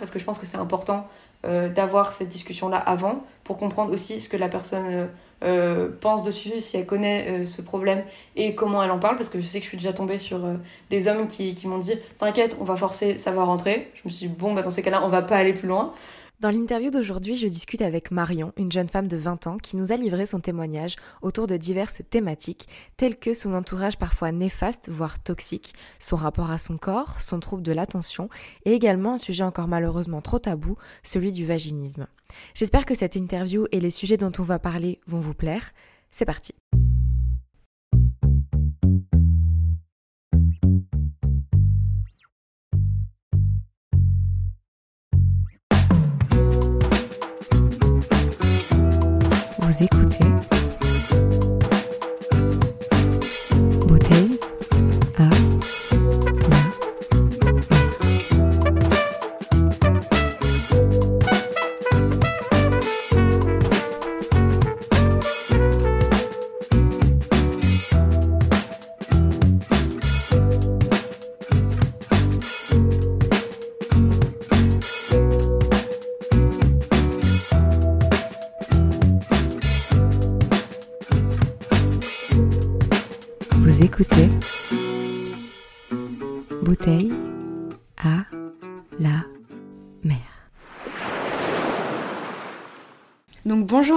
Parce que je pense que c'est important euh, d'avoir cette discussion-là avant pour comprendre aussi ce que la personne euh, euh, pense dessus, si elle connaît ce problème et comment elle en parle. Parce que je sais que je suis déjà tombée sur des hommes qui, qui m'ont dit T'inquiète, on va forcer, ça va rentrer. Je me suis dit Bon, bah, dans ces cas-là, on va pas aller plus loin. Dans l'interview d'aujourd'hui, je discute avec Marion, une jeune femme de 20 ans qui nous a livré son témoignage autour de diverses thématiques, telles que son entourage parfois néfaste, voire toxique, son rapport à son corps, son trouble de l'attention, et également un sujet encore malheureusement trop tabou, celui du vaginisme. J'espère que cette interview et les sujets dont on va parler vont vous plaire. C'est parti. Vous écoutez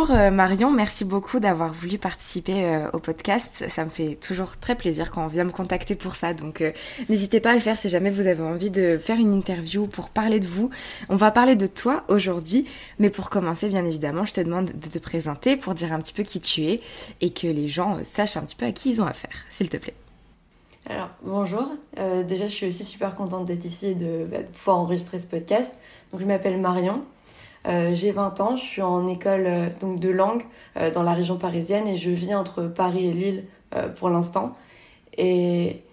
bonjour euh, Marion, merci beaucoup d'avoir voulu participer euh, au podcast. Ça me fait toujours très plaisir quand on vient me contacter pour ça. Donc euh, n'hésitez pas à le faire si jamais vous avez envie de faire une interview pour parler de vous. On va parler de toi aujourd'hui, mais pour commencer bien évidemment, je te demande de te présenter pour dire un petit peu qui tu es et que les gens sachent un petit peu à qui ils ont affaire, s'il te plaît. Alors, bonjour. Déjà, je suis aussi super contente d'être ici et de, bah, de pouvoir enregistrer ce podcast. Donc, je m'appelle Marion. Euh, j'ai 20 ans. Je suis en école euh, donc de langue euh, dans la région parisienne et je vis entre Paris et Lille pour l'instant. Et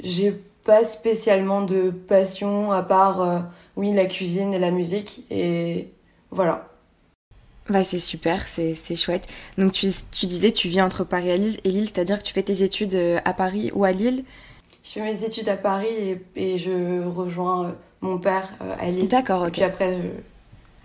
j'ai pas spécialement de passion à part, euh, oui, la cuisine et la musique. Et voilà. Bah c'est super, c'est c'est chouette. Donc tu, tu disais tu vis entre Paris et Lille, et Lille c'est-à-dire que tu fais tes études à Paris ou à Lille? Je fais mes études à Paris et, et je rejoins mon père à Lille. D'accord, Et ok. puis après, je-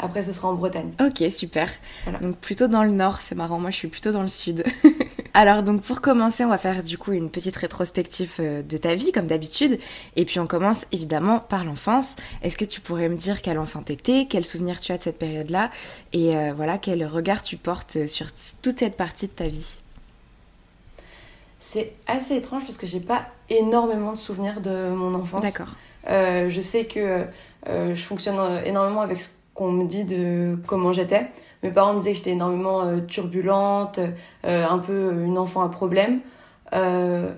après, ce sera en Bretagne. Ok, super. Voilà. Donc plutôt dans le nord, c'est marrant, moi je suis plutôt dans le sud. Alors donc pour commencer, on va faire du coup une petite rétrospective euh, de ta vie comme d'habitude. Et puis on commence évidemment par l'enfance. Est-ce que tu pourrais me dire quel enfant t'étais, quels souvenirs tu as de cette période-là et euh, voilà quel regard tu portes sur toute cette partie de ta vie? C'est assez étrange parce que j'ai pas énormément de souvenirs de mon enfance. D'accord. Euh, je sais que euh, je fonctionne euh, énormément avec ce qu'on me dit de comment j'étais. Mes parents me disaient que j'étais énormément euh, turbulente, euh, un peu une enfant à problème. Euh,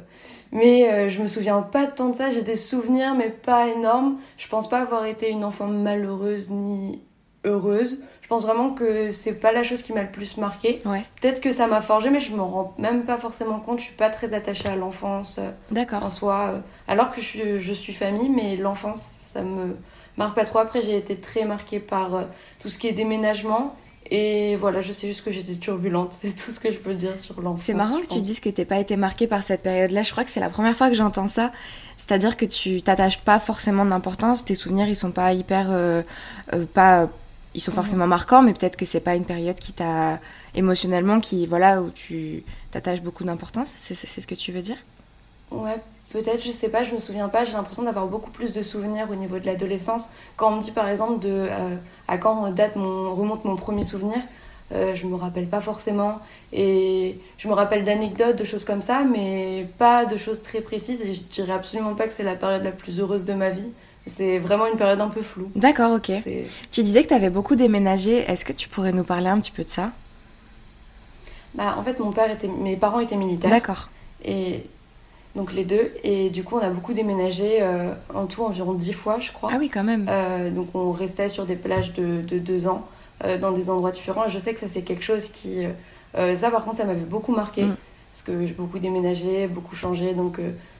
mais euh, je me souviens pas tant de ça. J'ai des souvenirs, mais pas énormes. Je pense pas avoir été une enfant malheureuse ni heureuse. Je pense vraiment que c'est pas la chose qui m'a le plus marquée. Ouais. Peut-être que ça m'a forgé, mais je me rends même pas forcément compte. Je suis pas très attachée à l'enfance euh, en soi. euh, alors que je suis, je suis famille, mais l'enfance, ça me marque pas trop. Après, j'ai été très marquée par euh, tout ce qui est déménagement. Et voilà, je sais juste que j'étais turbulente. C'est tout ce que je peux dire sur l'enfance. C'est marrant que tu dises que t'aies pas été marquée par cette période-là. Je crois que c'est la première fois que j'entends ça. C'est-à-dire que tu t'attaches pas forcément d'importance. Tes souvenirs, ils sont pas hyper, euh, euh, pas, ils sont forcément marquants, mais peut-être que c'est pas une période qui t'a émotionnellement, qui voilà, où tu t'attaches beaucoup d'importance. C'est ce que tu veux dire? Ouais, Peut-être, je sais pas, je me souviens pas. J'ai l'impression d'avoir beaucoup plus de souvenirs au niveau de l'adolescence. Quand on me dit par exemple de euh, à quand date mon, remonte mon premier souvenir, euh, je me rappelle pas forcément. Et je me rappelle d'anecdotes, de choses comme ça, mais pas de choses très précises. Et je dirais absolument pas que c'est la période la plus heureuse de ma vie. C'est vraiment une période un peu floue. D'accord, ok. Tu disais que tu avais beaucoup déménagé. Est-ce que tu pourrais nous parler un petit peu de ça? Bah, En fait, mon père était, mes parents étaient militaires. D'accord. Et donc les deux. Et du coup, on a beaucoup déménagé, euh, en tout environ dix fois, je crois. Ah oui, quand même. Euh, donc on restait sur des plages de, de deux ans, euh, dans des endroits différents. Je sais que ça, c'est quelque chose qui... ça, par contre, ça m'avait beaucoup marqué. Mm. Parce que j'ai beaucoup déménagé, beaucoup changé, donc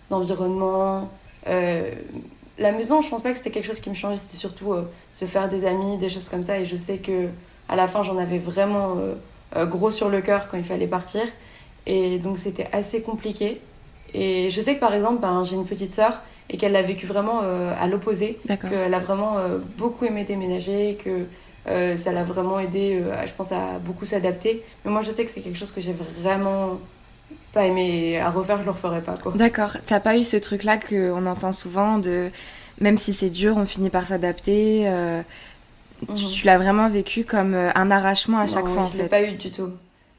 d'environnement. la maison, je pense pas que c'était quelque chose qui me changeait, c'était surtout se faire des amis, des choses comme ça. Et je sais que à la fin, j'en avais vraiment gros sur le cœur quand il fallait partir. Et donc c'était assez compliqué. Et je sais que par exemple, ben, j'ai une petite sœur et qu'elle l'a vécu vraiment euh, à l'opposé. Qu'elle a vraiment euh, beaucoup aimé déménager, que euh, ça l'a vraiment aidé, je pense, à beaucoup s'adapter. Mais moi, je sais que c'est quelque chose que j'ai vraiment pas aimé. À refaire, je le referais pas. D'accord. T'as pas eu ce truc-là qu'on entend souvent de même si c'est dur, on finit par s'adapter. Mhm. Tu, l'as vraiment vécu comme un arrachement à chaque fois, en fait? Je l'ai pas eu du tout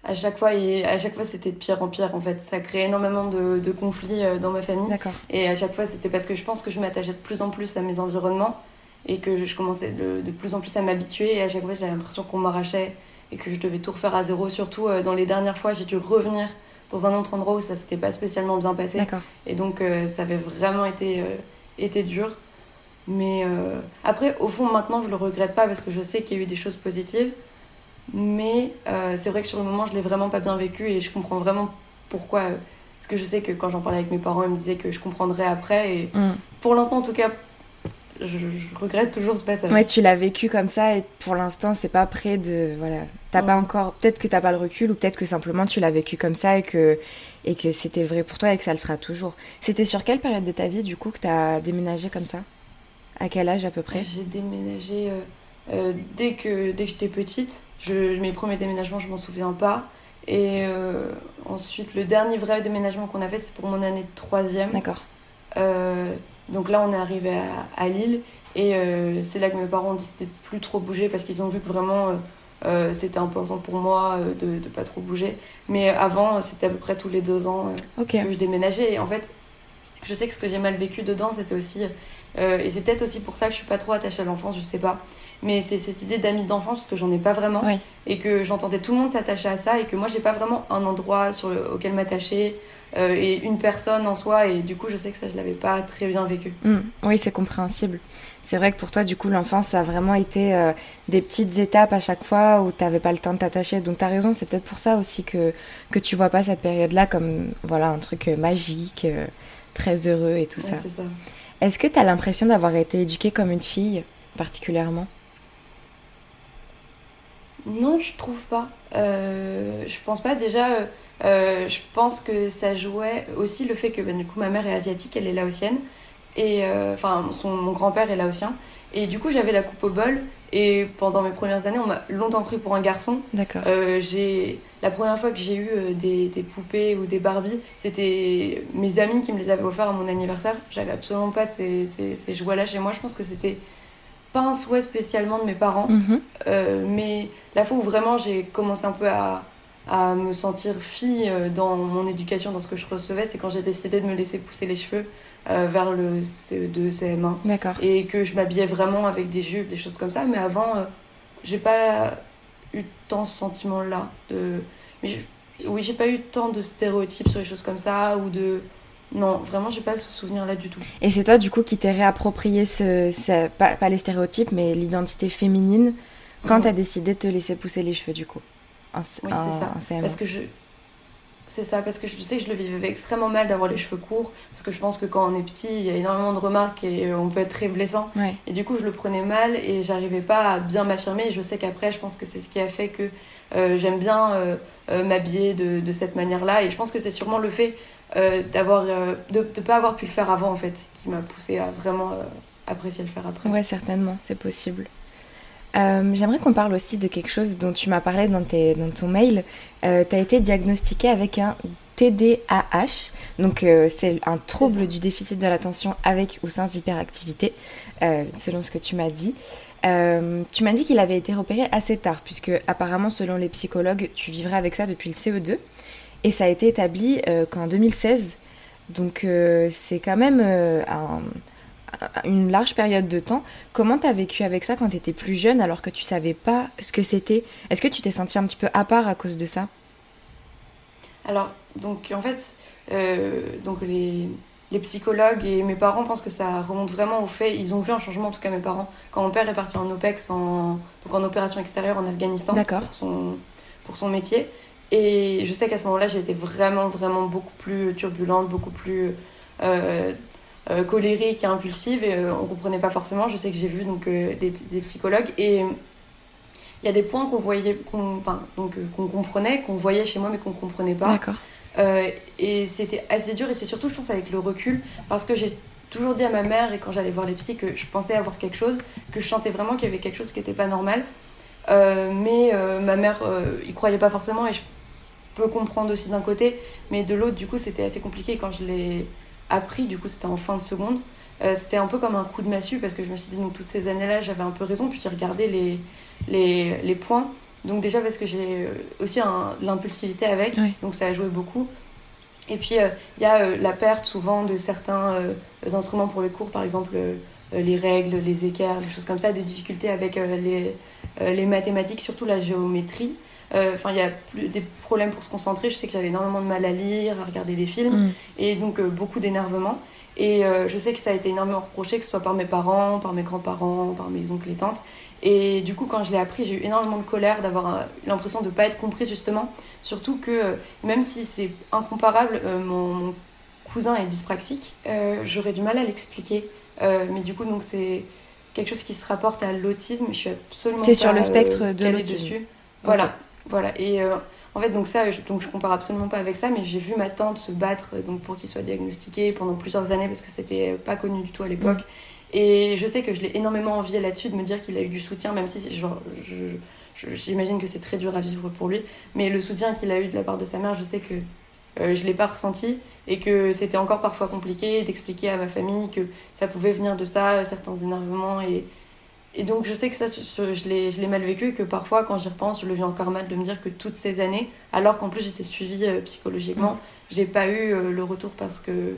à chaque fois, à chaque fois c'était de pire en pire en fait. Ça créait énormément de, de conflits euh, dans ma famille. Et à chaque fois, c'était parce que je pense que je m'attachais de plus en plus à mes environnements et que je commençais de, de plus en plus à m'habituer. Et à chaque fois, j'avais l'impression qu'on m'arrachait et que je devais tout refaire à zéro. Surtout euh, dans les dernières fois, j'ai dû revenir dans un autre endroit où ça s'était pas spécialement bien passé. Et donc, euh, ça avait vraiment été, été dur. Mais après, au fond, maintenant, je le regrette pas parce que je sais qu'il y a eu des choses positives. Mais euh, c'est vrai que sur le moment, je l'ai vraiment pas bien vécu et je comprends vraiment pourquoi. Euh, parce que je sais que quand j'en parlais avec mes parents, ils me disaient que je comprendrais après. Et mm. pour l'instant, en tout cas, je, regrette toujours ce passage. Ouais, tu l'as vécu comme ça et pour l'instant, c'est pas prêt de. Voilà. T'as pas encore. Peut-être que t'as pas le recul ou peut-être que simplement tu l'as vécu comme ça et que, et que c'était vrai pour toi et que ça le sera toujours. C'était sur quelle période de ta vie, du coup, que t'as déménagé comme ça? À quel âge à peu près? J'ai déménagé. Euh, euh, dès que, dès que j'étais petite, je, mes premiers déménagements, je m'en souviens pas. Et euh, ensuite, le dernier vrai déménagement qu'on a fait, c'est pour mon année de troisième. D'accord. Euh, donc là, on est arrivé à, à Lille. Et c'est là que mes parents ont décidé de plus trop bouger parce qu'ils ont vu que vraiment c'était important pour moi de ne pas trop bouger. Mais avant, c'était à peu près tous les deux ans que je déménageais. Et en fait, je sais que ce que j'ai mal vécu dedans, c'était aussi. et c'est peut-être aussi pour ça que je suis pas trop attachée à l'enfance, je sais pas mais c'est cette idée d'amis d'enfance parce que j'en ai pas vraiment et que j'entendais tout le monde s'attacher à ça et que moi j'ai pas vraiment un endroit sur auquel m'attacher euh, et une personne en soi et du coup je sais que ça je l'avais pas très bien vécu. Mmh. Oui c'est compréhensible. C'est vrai que pour toi du coup l'enfance ça a vraiment été euh, des petites étapes à chaque fois où t'avais pas le temps de t'attacher donc t'as raison c'est peut-être pour ça aussi que que tu vois pas cette période là comme voilà un truc euh, magique très heureux et tout ça. ça. Est-ce que tu as l'impression d'avoir été éduquée comme une fille particulièrement? Non, je trouve pas. Euh, je pense pas. Déjà, euh, euh, je pense que ça jouait aussi le fait que ben, du coup ma mère est asiatique, elle est laotienne. Et enfin, mon grand-père est laotien. Et du coup, j'avais la coupe au bol. Et pendant mes premières années, on m'a longtemps pris pour un garçon. D'accord. j'ai la première fois que j'ai eu des, des, poupées ou des Barbies, c'était mes amis qui me les avaient offerts à mon anniversaire. J'avais absolument pas ces, ces, ces jouets-là chez moi. Je pense que c'était pas un souhait spécialement de mes parents, mhm. euh, mais la fois où vraiment j'ai commencé un peu à, à, me sentir fille euh, dans mon éducation, dans ce que je recevais, c'est quand j'ai décidé de me laisser pousser les cheveux euh, vers le CE2, CM1. D'accord. Et que je m'habillais vraiment avec des jupes, des choses comme ça, mais avant, j'ai pas eu tant ce sentiment-là. De... Mais oui, j'ai pas eu tant de stéréotypes sur les choses comme ça, ou de non, vraiment, j'ai pas ce souvenir-là du tout. Et c'est toi, du coup, qui t'es réapproprié, ce, pas, les stéréotypes, mais l'identité féminine quand tu as décidé de te laisser pousser les cheveux, du coup? Oui, c'est ça. Parce que je... C'est ça, parce que je sais que je le vivais extrêmement mal d'avoir les cheveux courts, parce que je pense que quand on est petit, il y a énormément de remarques et on peut être très blessant. Et du coup, je le prenais mal et j'arrivais pas à bien m'affirmer. Et je sais qu'après, je pense que c'est ce qui a fait que euh, j'aime bien euh, euh, m'habiller de, de, cette manière-là. Et je pense que c'est sûrement le fait euh, d'avoir euh, de ne pas avoir pu le faire avant en fait qui m'a poussé à vraiment euh, apprécier le faire après. Ouais, certainement, c'est possible. J'aimerais qu'on parle aussi de quelque chose dont tu m'as parlé dans, tes, dans ton mail. tu as été diagnostiquée avec un TDAH. Donc c'est un trouble du déficit de l'attention avec ou sans hyperactivité, selon ce que tu m'as dit. Euh, tu m'as dit qu'il avait été repéré assez tard, puisque apparemment selon les psychologues, tu vivrais avec ça depuis le CE2. Et ça a été établi qu'en 2016. Donc c'est quand même une large période de temps. Comment tu as vécu avec ça quand tu étais plus jeune alors que tu savais pas ce que c'était? Est-ce que tu t'es senti un petit peu à part à cause de ça? Alors, donc en fait, euh, donc les, les, psychologues et mes parents pensent que ça remonte vraiment au fait, ils ont vu un changement, en tout cas mes parents, quand mon père est parti en OPEX, en, donc en opération extérieure en Afghanistan, pour son, pour son métier. Et je sais qu'à ce moment-là, j'étais vraiment, vraiment beaucoup plus turbulente, beaucoup plus euh, euh, colérique et impulsive, et on comprenait pas forcément. Je sais que j'ai vu donc, des, des, psychologues, et il y a des points qu'on voyait, qu'on donc, qu'on comprenait, qu'on voyait chez moi, mais qu'on comprenait pas. Euh, et c'était assez dur, et c'est surtout, je pense, avec le recul, parce que j'ai toujours dit à ma mère, et quand j'allais voir les psys, que je pensais avoir quelque chose, que je sentais vraiment qu'il y avait quelque chose qui n'était pas normal. Euh, mais euh, ma mère y croyait pas forcément, et je peux comprendre aussi d'un côté, mais de l'autre, du coup, c'était assez compliqué. Quand je l'ai appris, du coup, c'était en fin de seconde. c'était un peu comme un coup de massue parce que je me suis dit donc toutes ces années-là j'avais un peu raison puis j'ai regardé les, les, les points donc déjà parce que j'ai euh, aussi l'impulsivité avec, donc ça a joué beaucoup. Et puis euh, il y a euh, la perte souvent de certains instruments pour les cours, par exemple les règles, les équerres, des choses comme ça, des difficultés avec les, les mathématiques, surtout la géométrie. Enfin, il y a plus, des problèmes pour se concentrer. Je sais que j'avais énormément de mal à lire, à regarder des films, mm. et donc beaucoup d'énervement. Et je sais que ça a été énormément reproché, que ce soit par mes parents, par mes grands-parents, par mes oncles et tantes. Et du coup, quand je l'ai appris, j'ai eu énormément de colère d'avoir euh, l'impression de ne pas être comprise, justement. Surtout que, euh, même si c'est incomparable, euh, mon, cousin est dyspraxique, j'aurais du mal à l'expliquer. mais du coup, donc c'est quelque chose qui se rapporte à l'autisme. Je suis absolument C'est sur le spectre de l'autisme. Voilà, voilà. Et en fait, donc ça, je, donc je compare absolument pas avec ça, mais j'ai vu ma tante se battre donc pour qu'il soit diagnostiqué pendant plusieurs années parce que c'était pas connu du tout à l'époque. Mm. Et je sais que je l'ai énormément envié là-dessus de me dire qu'il a eu du soutien, même si j'imagine que c'est très dur à vivre pour lui. Mais le soutien qu'il a eu de la part de sa mère, je sais que euh, je ne l'ai pas ressenti et que c'était encore parfois compliqué d'expliquer à ma famille que ça pouvait venir de ça, certains énervements. Et, et donc je sais que ça, je l'ai mal vécu et que parfois, quand j'y repense, je le vis encore mal de me dire que toutes ces années, alors qu'en plus j'étais suivie euh, psychologiquement, mmh. j'ai pas eu euh, le retour parce que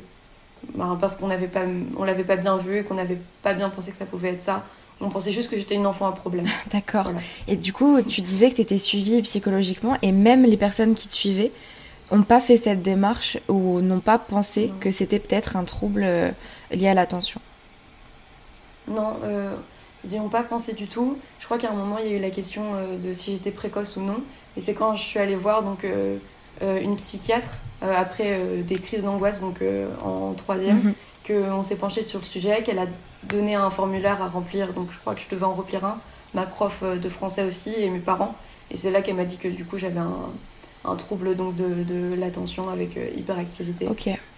bah, parce qu'on n'avait pas, on l'avait pas bien vu et qu'on n'avait pas bien pensé que ça pouvait être ça. On pensait juste que j'étais une enfant à problème. D'accord. Et du coup, tu disais que tu étais suivie psychologiquement et même les personnes qui te suivaient n'ont pas fait cette démarche ou n'ont pas pensé que c'était peut-être un trouble euh, lié à l'attention? Non, euh, ils n'y ont pas pensé du tout. Je crois qu'à un moment, il y a eu la question euh, de si j'étais précoce ou non. Et c'est quand je suis allée voir donc, une psychiatre euh, après euh, des crises d'angoisse, donc euh, en troisième, mhm. qu'on s'est penché sur le sujet, qu'elle a donné un formulaire à remplir, donc je crois que je devais en remplir un, ma prof de français aussi et mes parents. Et c'est là qu'elle m'a dit que du coup j'avais un, un, trouble donc de, de l'attention avec hyperactivité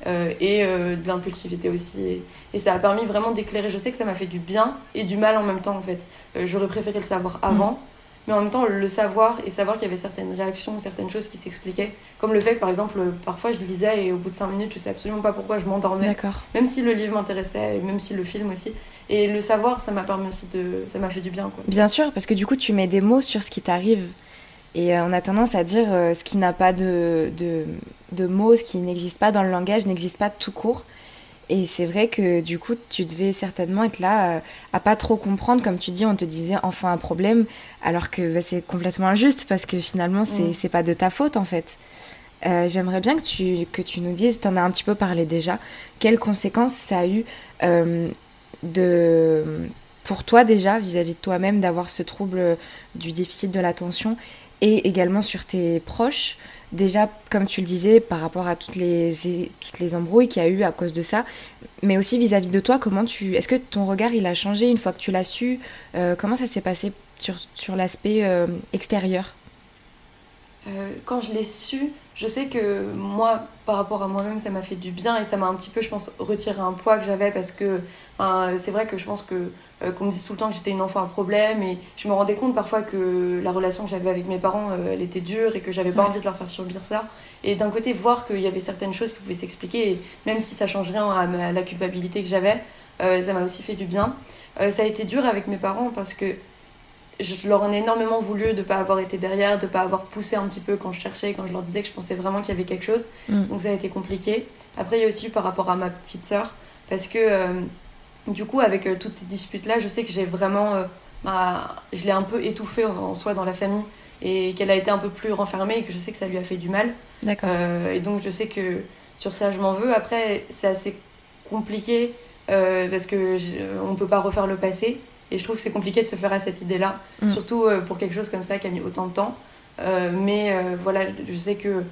et de l'impulsivité aussi. Et, et, ça a permis vraiment d'éclairer. Je sais que ça m'a fait du bien et du mal en même temps en fait. J'aurais préféré le savoir avant. Mhm mais en même temps le savoir et savoir qu'il y avait certaines réactions, certaines choses qui s'expliquaient. Comme le fait que par exemple, parfois je lisais et au bout de 5 minutes, je sais absolument pas pourquoi je m'endormais. Même si le livre m'intéressait, et même si le film aussi. Et le savoir, ça m'a permis aussi de. Ça m'a fait du bien. Quoi. Bien sûr, parce que du coup, tu mets des mots sur ce qui t'arrive. Et euh, on a tendance à dire euh, ce qui n'a pas de, de, de mots, ce qui n'existe pas dans le langage, n'existe pas tout court. Et c'est vrai que du coup, tu devais certainement être là euh, à, pas trop comprendre, comme tu dis, on te disait enfant un problème, alors que bah, c'est complètement injuste parce que finalement, c'est mm. pas de ta faute en fait. Euh, j'aimerais bien que tu, que tu nous dises, tu en as un petit peu parlé déjà, quelles conséquences ça a eu euh, de, pour toi déjà, vis-à-vis -vis de toi-même, d'avoir ce trouble du déficit de l'attention et également sur tes proches. Déjà, comme tu le disais, par rapport à toutes les, toutes les embrouilles qu'il y a eu à cause de ça, mais aussi vis-à-vis de toi, comment tu, est-ce que ton regard il a changé une fois que tu l'as su euh, Comment ça s'est passé sur, sur l'aspect euh, extérieur? Quand je l'ai su, je sais que moi, par rapport à moi-même, ça m'a fait du bien et ça m'a un petit peu, je pense, retiré un poids que j'avais parce que c'est vrai que je pense que euh, qu'on me dise tout le temps que j'étais une enfant à problème et je me rendais compte parfois que la relation que j'avais avec mes parents, euh, elle était dure et que j'avais pas envie de leur faire subir ça. Et d'un côté, voir qu'il y avait certaines choses qui pouvaient s'expliquer et même si ça change rien à, la culpabilité que j'avais, euh, ça m'a aussi fait du bien. ça a été dur avec mes parents parce que je leur en ai énormément voulu de ne pas avoir été derrière, de ne pas avoir poussé un petit peu quand je cherchais, quand je leur disais que je pensais vraiment qu'il y avait quelque chose. Mm. Donc ça a été compliqué. Après, il y a aussi eu par rapport à ma petite sœur, parce que euh, du coup, avec euh, toutes ces disputes-là, je sais que j'ai vraiment. Euh, je l'ai un peu étouffée en soi dans la famille et qu'elle a été un peu plus renfermée et que je sais que ça lui a fait du mal. D'accord. et donc, je sais que sur ça, je m'en veux. Après, c'est assez compliqué parce que on ne peut pas refaire le passé. Et je trouve que c'est compliqué de se faire à cette idée-là, mm. surtout euh, pour quelque chose comme ça qui a mis autant de temps. Euh, mais euh, voilà, je sais que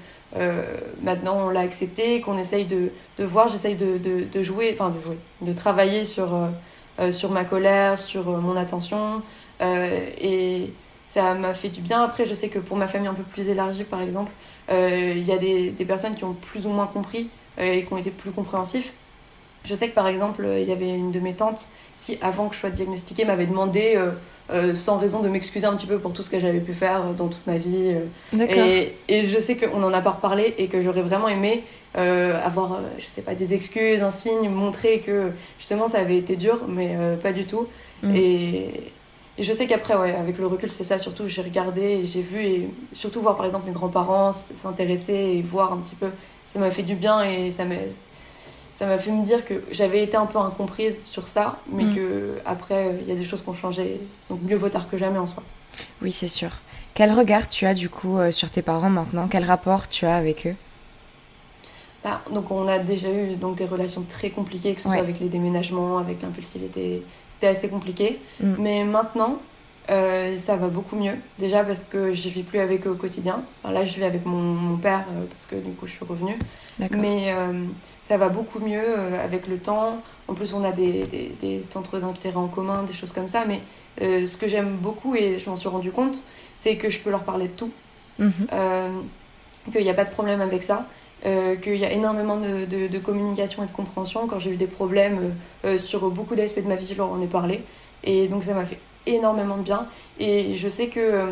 maintenant on l'a accepté, qu'on essaye de, de voir, j'essaye de, de, de, jouer, enfin de jouer, de travailler sur, sur ma colère, sur mon attention. et ça m'a fait du bien. Après, je sais que pour ma famille un peu plus élargie, par exemple, il y a des, des, personnes qui ont plus ou moins compris et qui ont été plus compréhensifs. Je sais que par exemple, il y avait une de mes tantes qui, avant que je sois diagnostiquée, m'avait demandé euh, euh, sans raison de m'excuser un petit peu pour tout ce que j'avais pu faire euh, dans toute ma vie. Et, et, je sais qu'on n'en a pas reparlé et que j'aurais vraiment aimé avoir, je sais pas, des excuses, un signe, montrer que justement ça avait été dur, mais pas du tout. Mm. Et, et, je sais qu'après, ouais, avec le recul, c'est ça surtout, j'ai regardé et j'ai vu, et surtout voir par exemple mes grands-parents s'intéresser et voir un petit peu, ça m'a fait du bien et ça m'a ça m'a fait me dire que j'avais été un peu incomprise sur ça, mais qu'après, mm. que après il y a des choses qui ont changé. Donc mieux vaut tard que jamais en soi. Oui, c'est sûr. Quel regard tu as du coup euh, sur tes parents maintenant? Quel rapport tu as avec eux? Bah, donc on a déjà eu donc des relations très compliquées, que ce soit avec les déménagements, avec l'impulsivité. C'était assez compliqué. Mm. Mais maintenant, euh, ça va beaucoup mieux. Déjà parce que je vis plus avec eux au quotidien. là, je vis avec mon, père euh, parce que du coup, je suis revenue. Mais ça va beaucoup mieux euh, avec le temps. En plus, on a des, des, centres d'intérêt en commun, des choses comme ça. Mais euh, ce que j'aime beaucoup, et je m'en suis rendu compte, c'est que je peux leur parler de tout. Mhm. Euh, qu'il n'y a pas de problème avec ça. qu'il y a énormément de, de, communication et de compréhension. Quand j'ai eu des problèmes sur beaucoup d'aspects de ma vie, je leur en ai parlé. Et donc ça m'a fait énormément de bien. Et je sais que,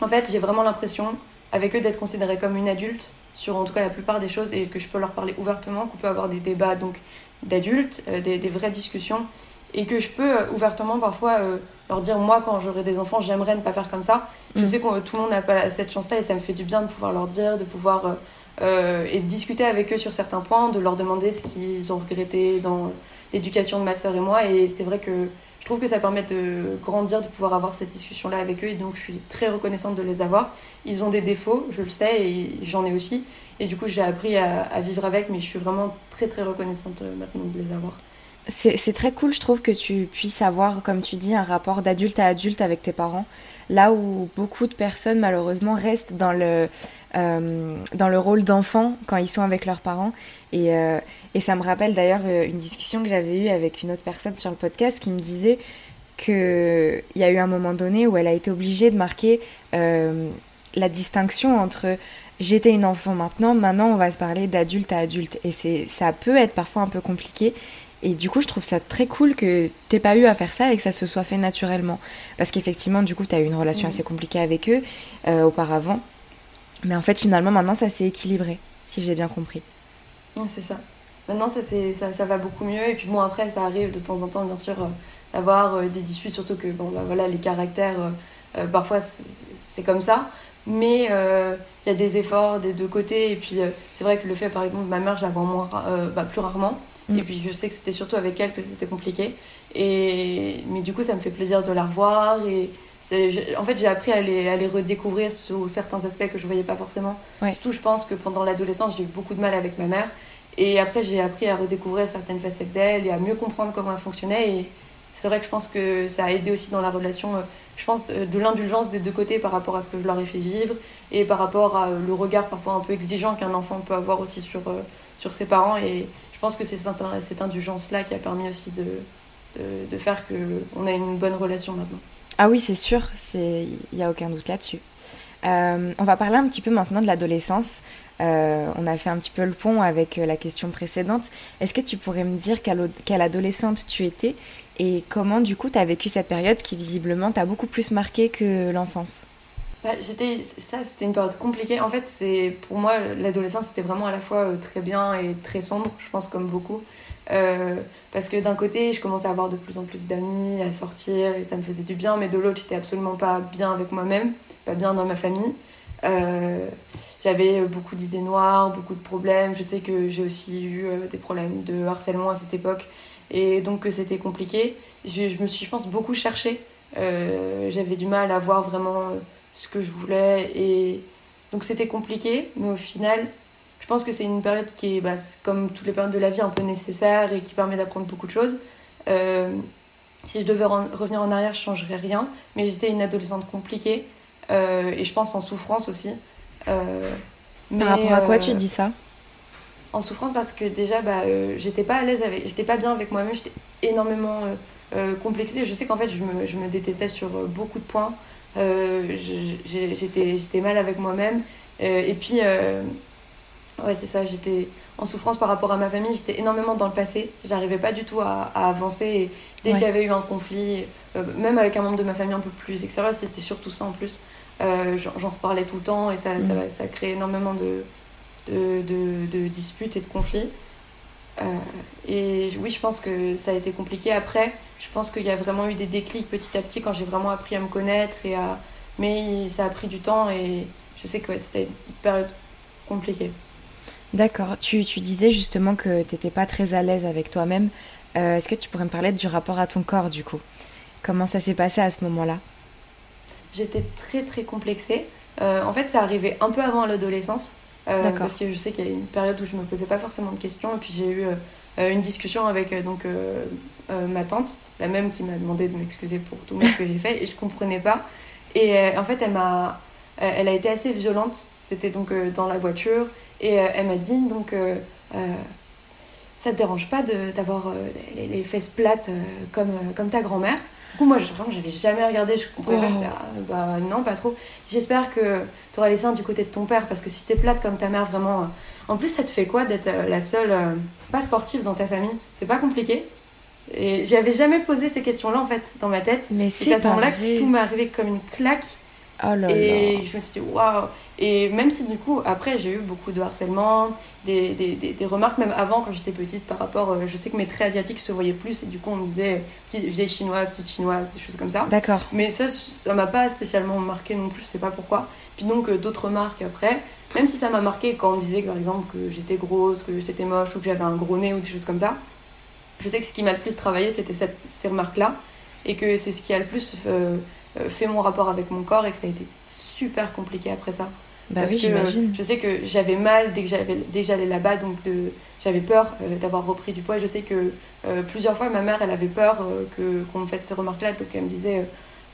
en fait, j'ai vraiment l'impression, avec eux, d'être considérée comme une adulte sur en tout cas la plupart des choses et que je peux leur parler ouvertement, qu'on peut avoir des débats donc d'adultes, euh, des, des, vraies discussions et que je peux euh, ouvertement parfois euh, leur dire moi quand j'aurai des enfants j'aimerais ne pas faire comme ça. Je mm. sais que tout le monde n'a pas cette chance-là et ça me fait du bien de pouvoir leur dire, de pouvoir et de discuter avec eux sur certains points, de leur demander ce qu'ils ont regretté dans l'éducation de ma sœur et moi et c'est vrai que je trouve que ça permet de grandir, de pouvoir avoir cette discussion-là avec eux. Et donc, je suis très reconnaissante de les avoir. Ils ont des défauts, je le sais, et j'en ai aussi. Et du coup, j'ai appris à, vivre avec, mais je suis vraiment très, très reconnaissante euh, maintenant de les avoir. C'est très cool, je trouve, que tu puisses avoir, comme tu dis, un rapport d'adulte à adulte avec tes parents. Là où beaucoup de personnes, malheureusement, restent dans le, euh, dans le rôle d'enfant quand ils sont avec leurs parents. Et, euh, et ça me rappelle d'ailleurs euh, une discussion que j'avais eue avec une autre personne sur le podcast qui me disait qu'il y a eu un moment donné où elle a été obligée de marquer la distinction entre j'étais une enfant maintenant, maintenant on va se parler d'adulte à adulte. Et ça peut être parfois un peu compliqué. Et du coup, je trouve ça très cool que t'aies pas eu à faire ça et que ça se soit fait naturellement. Parce qu'effectivement, du coup, tu as eu une relation mmh. assez compliquée avec eux auparavant. Mais en fait, finalement, maintenant, ça s'est équilibré, si j'ai bien compris. c'est ça. Maintenant, ça, ça, ça, va beaucoup mieux. Et puis, bon, après, ça arrive de temps en temps, bien sûr, euh, d'avoir euh, des disputes, surtout que, bon, bah, voilà, les caractères, euh, parfois, c'est comme ça. Mais il y a des efforts des deux côtés. Et puis, c'est vrai que le fait, par exemple, ma mère, je la vois moins, bah, plus rarement. Mm. Et puis, je sais que c'était surtout avec elle que c'était compliqué. Et... Mais du coup, ça me fait plaisir de la revoir. Et en fait, j'ai appris à les, à les, redécouvrir sous certains aspects que je voyais pas forcément. Surtout, je pense que pendant l'adolescence, j'ai eu beaucoup de mal avec ma mère. Et après, j'ai appris à redécouvrir certaines facettes d'elle et à mieux comprendre comment elle fonctionnait. Et c'est vrai que je pense que ça a aidé aussi dans la relation, euh, je pense, de, l'indulgence des deux côtés par rapport à ce que je leur ai fait vivre et par rapport à le regard parfois un peu exigeant qu'un enfant peut avoir aussi sur, euh, sur ses parents. Et je pense que c'est cette indulgence-là qui a permis aussi de, de, faire qu'on a une bonne relation maintenant. Ah oui, c'est sûr, il n'y a aucun doute là-dessus. on va parler un petit peu maintenant de l'adolescence. on a fait un petit peu le pont avec la question précédente. Est-ce que tu pourrais me dire quelle, quelle adolescente tu étais et comment du coup tu as vécu cette période qui visiblement t'a beaucoup plus marqué que l'enfance? Bah, c'était ça c'était une période compliquée. En fait c'est pour moi l'adolescence c'était vraiment à la fois euh, très bien et très sombre je pense comme beaucoup. Euh, parce que d'un côté je commençais à avoir de plus en plus d'amis à sortir et ça me faisait du bien mais de l'autre j'étais absolument pas bien avec moi-même pas bien dans ma famille. Euh, j'avais beaucoup d'idées noires beaucoup de problèmes. Je sais que j'ai aussi eu des problèmes de harcèlement à cette époque et donc c'était compliqué. Je, me suis je pense beaucoup cherché j'avais du mal à voir vraiment ce que je voulais. Et donc c'était compliqué, mais au final, je pense que c'est une période qui est, bah, comme toutes les périodes de la vie, un peu nécessaire et qui permet d'apprendre beaucoup de choses. Euh, si je devais revenir en arrière, je changerais rien, mais j'étais une adolescente compliquée euh, et je pense en souffrance aussi. Euh, mais, Par rapport à quoi tu dis ça? En souffrance parce que déjà, bah, j'étais pas à l'aise avec, j'étais pas bien avec moi-même, j'étais énormément complexée. Je sais qu'en fait, je me, je me, détestais sur beaucoup de points. Euh, j'étais mal avec moi-même. Euh, et puis, euh, ouais, c'est ça, j'étais en souffrance par rapport à ma famille. J'étais énormément dans le passé. J'arrivais pas du tout à, avancer. Et dès qu'il y avait eu un conflit, même avec un membre de ma famille un peu plus extérieur, c'était surtout ça en plus. J'en reparlais tout le temps et ça, ça, mm. ça, crée énormément de, de, de, de, disputes et de conflits. Et oui, je pense que ça a été compliqué. Après, je pense qu'il y a vraiment eu des déclics petit à petit quand j'ai vraiment appris à me connaître. Et à... Mais ça a pris du temps et je sais que c'était une période compliquée. D'accord. Tu, tu, disais justement que tu n'étais pas très à l'aise avec toi-même. Euh, est-ce que tu pourrais me parler du rapport à ton corps du coup? Comment ça s'est passé à ce moment-là? J'étais très très complexée. Euh, en fait, ça arrivait un peu avant l'adolescence. Euh, parce que je sais qu'il y a une période où je me posais pas forcément de questions. Et puis j'ai eu une discussion avec donc, ma tante la même qui m'a demandé de m'excuser pour tout ce que j'ai fait et je comprenais pas. Et euh, en fait, elle m'a, euh, elle a été assez violente. C'était donc euh, dans la voiture et elle m'a dit donc ça te dérange pas d'avoir les, les, fesses plates comme, comme ta grand-mère? Coup, moi, vraiment, j'avais jamais regardé, je comprenais pas. Oh. bah non, pas trop. J'espère que tu auras les seins du côté de ton père parce que si t'es plate comme ta mère, vraiment. En plus, ça te fait quoi d'être la seule pas sportive dans ta famille? C'est pas compliqué? Et j'avais jamais posé ces questions-là en fait dans ma tête. Mais c'est à ce moment-là que tout m'est arrivé comme une claque. Oh là et je me suis dit waouh! Et même si du coup, après, j'ai eu beaucoup de harcèlement, des, des, des, remarques même avant quand j'étais petite par rapport. Euh, je sais que mes traits asiatiques se voyaient plus et du coup, on me disait vieille chinoise, petite chinoise, des choses comme ça. D'accord. Mais ça, ça m'a pas spécialement marqué non plus, je sais pas pourquoi. Puis donc, euh, d'autres remarques après, même si ça m'a marqué quand on me disait par exemple que j'étais grosse, que j'étais moche ou que j'avais un gros nez ou des choses comme ça je sais que ce qui m'a le plus travaillé, c'était ces remarques-là. Et que c'est ce qui a le plus euh, fait mon rapport avec mon corps et que ça a été super compliqué après ça. Bah Parce oui, j'imagine. Je sais que j'avais mal dès que j'allais là-bas, donc de, j'avais peur euh, d'avoir repris du poids. Je sais que plusieurs fois, ma mère, elle avait peur que, qu'on me fasse ces remarques-là. Donc elle me disait,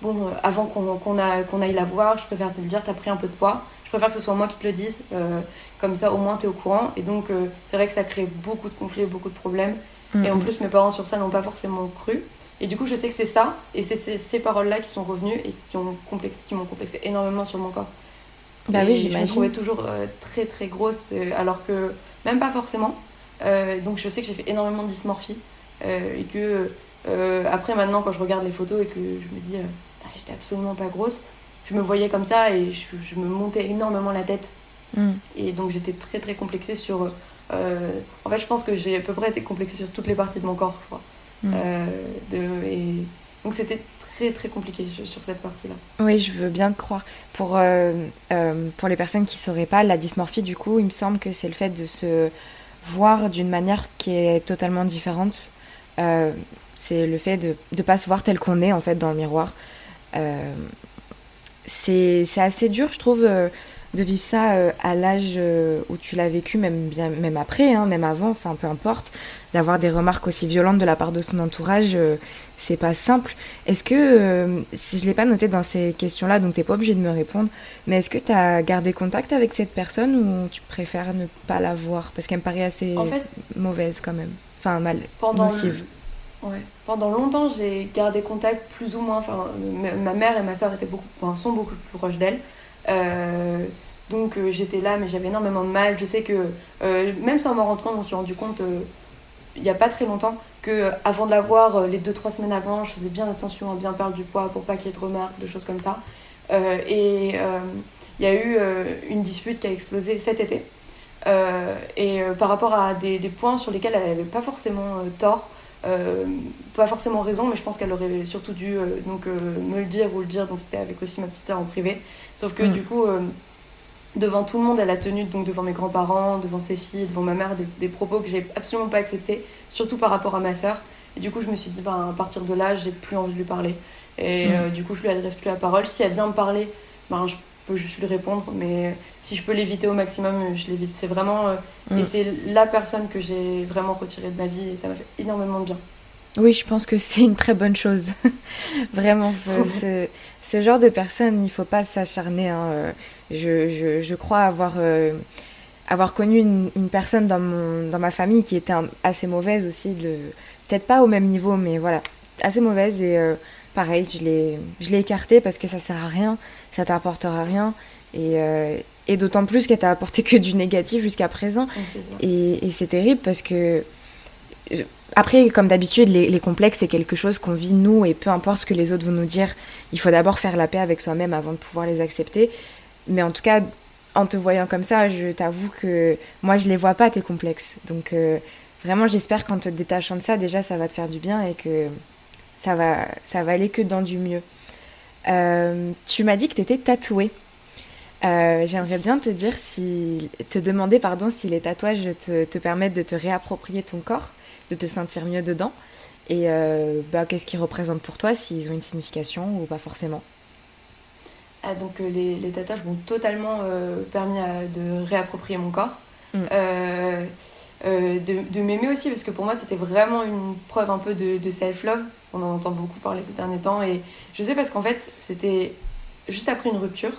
bon, avant qu'on, aille la voir, je préfère te le dire, t'as pris un peu de poids. Je préfère que ce soit moi qui te le dise. comme ça, au moins, t'es au courant. Et donc, c'est vrai que ça crée beaucoup de conflits, beaucoup de problèmes. Et en plus, mes parents sur ça n'ont pas forcément cru. Et du coup, je sais que c'est ça, et c'est ces, paroles-là qui sont revenues et qui, complexé, m'ont complexé énormément sur mon corps. Bah oui, j'imagine. Je me trouvais toujours euh, très très grosse, euh, alors que même pas forcément. Euh, donc je sais que j'ai fait énormément de dysmorphie. et que après, maintenant, quand je regarde les photos et que je me dis, bah, j'étais absolument pas grosse, je me voyais comme ça et je, me montais énormément la tête. Mm. Et donc j'étais très très complexée sur en fait, je pense que j'ai à peu près été complexée sur toutes les parties de mon corps, je crois. Mm. Euh, de, et donc c'était très très compliqué sur cette partie-là. Oui, je veux bien te croire. Pour, euh, pour les personnes qui ne sauraient pas, la dysmorphie, du coup, il me semble que c'est le fait de se voir d'une manière qui est totalement différente. c'est le fait de ne pas se voir tel qu'on est, en fait, dans le miroir. c'est assez dur, je trouve de vivre ça euh, à l'âge euh, où tu l'as vécu, même, bien, même après, hein, même avant, enfin peu importe, d'avoir des remarques aussi violentes de la part de son entourage, euh, c'est pas simple. Est-ce que, si je l'ai pas noté dans ces questions-là, donc t'es pas obligé de me répondre, mais est-ce que tu as gardé contact avec cette personne ou tu préfères ne pas la voir? Parce qu'elle me paraît assez mauvaise quand même, enfin mal, pendant nocive. Ouais. Pendant longtemps, j'ai gardé contact plus ou moins. Enfin, ma mère et ma soeur étaient beaucoup, sont beaucoup plus proches d'elle. Donc j'étais là, mais j'avais énormément de mal. Je sais que, même sans m'en rendre compte, je me suis rendu compte il n'y a pas très longtemps que avant de l'avoir, les 2-3 semaines avant, je faisais bien attention à bien perdre du poids pour pas qu'il y ait de remarques, de choses comme ça. et il y a eu une dispute qui a explosé cet été. et par rapport à des, des, points sur lesquels elle n'avait pas forcément tort, euh, pas forcément raison, mais je pense qu'elle aurait surtout dû euh, donc, euh, me le dire ou le dire, donc c'était avec aussi ma petite sœur en privé. Sauf que mm. du coup, devant tout le monde, elle a tenu, donc devant mes grands-parents, devant ses filles, devant ma mère, des, propos que j'ai absolument pas acceptés, surtout par rapport à ma sœur. Et du coup, je me suis dit, ben, à partir de là, j'ai plus envie de lui parler. Et mm. du coup, je lui adresse plus la parole. Si elle vient me parler, ben, je peux juste lui répondre, mais si je peux l'éviter au maximum, je l'évite. C'est vraiment. Euh, et mm. c'est la personne que j'ai vraiment retirée de ma vie et ça m'a fait énormément de bien. Oui, je pense que c'est une très bonne chose. vraiment, ce, ce, genre de personne, il faut pas s'acharner. Hein. Euh, je, je, je, crois avoir, euh, avoir connu une, une, personne dans, mon, dans ma famille qui était assez mauvaise aussi, peut-être pas au même niveau, mais voilà, assez mauvaise et pareil, je l'ai, je l'ai écarté parce que ça sert à rien, ça t'apportera rien. Et, euh, et d'autant plus qu'elle t'a apporté que du négatif jusqu'à présent. et, et, c'est terrible parce que. Après, comme d'habitude, les, les, complexes, c'est quelque chose qu'on vit nous, et peu importe ce que les autres vont nous dire, il faut d'abord faire la paix avec soi-même avant de pouvoir les accepter. Mais en tout cas, en te voyant comme ça, je t'avoue que moi, je les vois pas, tes complexes. Donc, euh, vraiment, j'espère qu'en te détachant de ça, déjà, ça va te faire du bien et que ça va, ça va aller que dans du mieux. Euh, tu m'as dit que tu étais tatouée. Euh, j'aimerais bien te dire si, te demander pardon si les tatouages te, te, permettent de te réapproprier ton corps, de te sentir mieux dedans, et euh, bah, qu'est-ce qu'ils représentent pour toi, s'ils ont une signification ou pas forcément? Ah, donc les, les, tatouages m'ont totalement permis de réapproprier mon corps. Mm. Euh, de, m'aimer aussi, parce que pour moi, c'était vraiment une preuve un peu de, self-love. On en entend beaucoup parler ces derniers temps. Et je sais parce qu'en fait, c'était juste après une rupture.